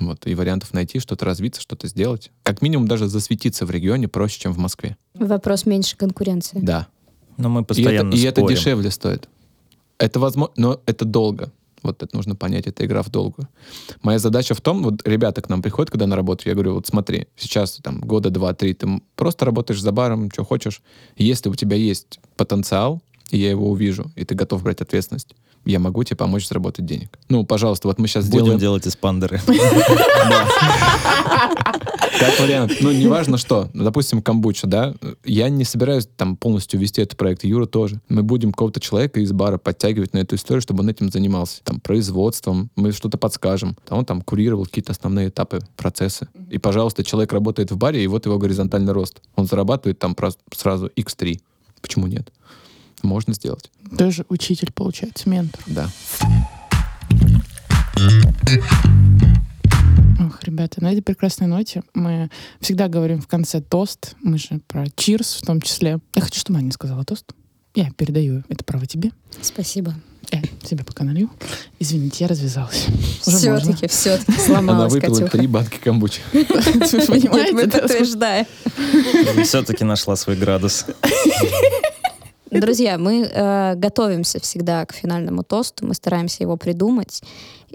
Вот, и вариантов найти, что-то развиться, что-то сделать. Как минимум даже засветиться в регионе проще, чем в Москве. Вопрос меньше конкуренции. Да. Но мы И это, постоянно и это дешевле стоит. Это возможно, но это долго. Вот это нужно понять, это игра в долгую. Моя задача в том, вот ребята к нам приходят, когда на работу, я говорю, вот смотри, сейчас там года два-три, ты просто работаешь за баром, что хочешь. Если у тебя есть потенциал, и я его увижу, и ты готов брать ответственность, я могу тебе помочь заработать денег. Ну, пожалуйста, вот мы сейчас Будем сделаем... делать эспандеры. Как вариант. Ну, неважно что. Допустим, камбуча, да? Я не собираюсь там полностью вести этот проект. Юра тоже. Мы будем какого-то человека из бара подтягивать на эту историю, чтобы он этим занимался. Там, производством. Мы что-то подскажем. А он там курировал какие-то основные этапы, процессы. И, пожалуйста, человек работает в баре, и вот его горизонтальный рост. Он зарабатывает там сразу x3. Почему нет? Можно сделать. Тоже учитель, получается, ментор. Да. Ох, ребята, на этой прекрасной ноте мы всегда говорим в конце тост. Мы же про чирс в том числе. Я хочу, чтобы Аня сказала тост. Я передаю это право тебе. Спасибо. Я себе пока налью. Извините, я развязалась. Уже Все-таки, все-таки Она сломалась, выпила Катюха. три банки камбучи. Мы да? подтверждаем. Все-таки нашла свой градус. Друзья, мы э, готовимся всегда к финальному тосту, мы стараемся его придумать.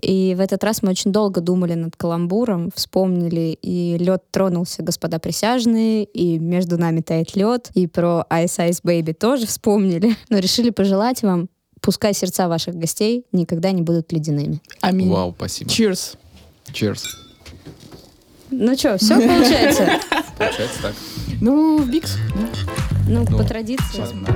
И в этот раз мы очень долго думали над каламбуром, вспомнили, и лед тронулся, господа присяжные, и между нами тает лед, и про Ice Ice Baby тоже вспомнили. Но решили пожелать вам, пускай сердца ваших гостей никогда не будут ледяными. Аминь. Вау, спасибо. Cheers. Cheers. Ну что, все получается? Получается так. Ну, в Бикс. да. Ну, Ну, по традиции. Сейчас мы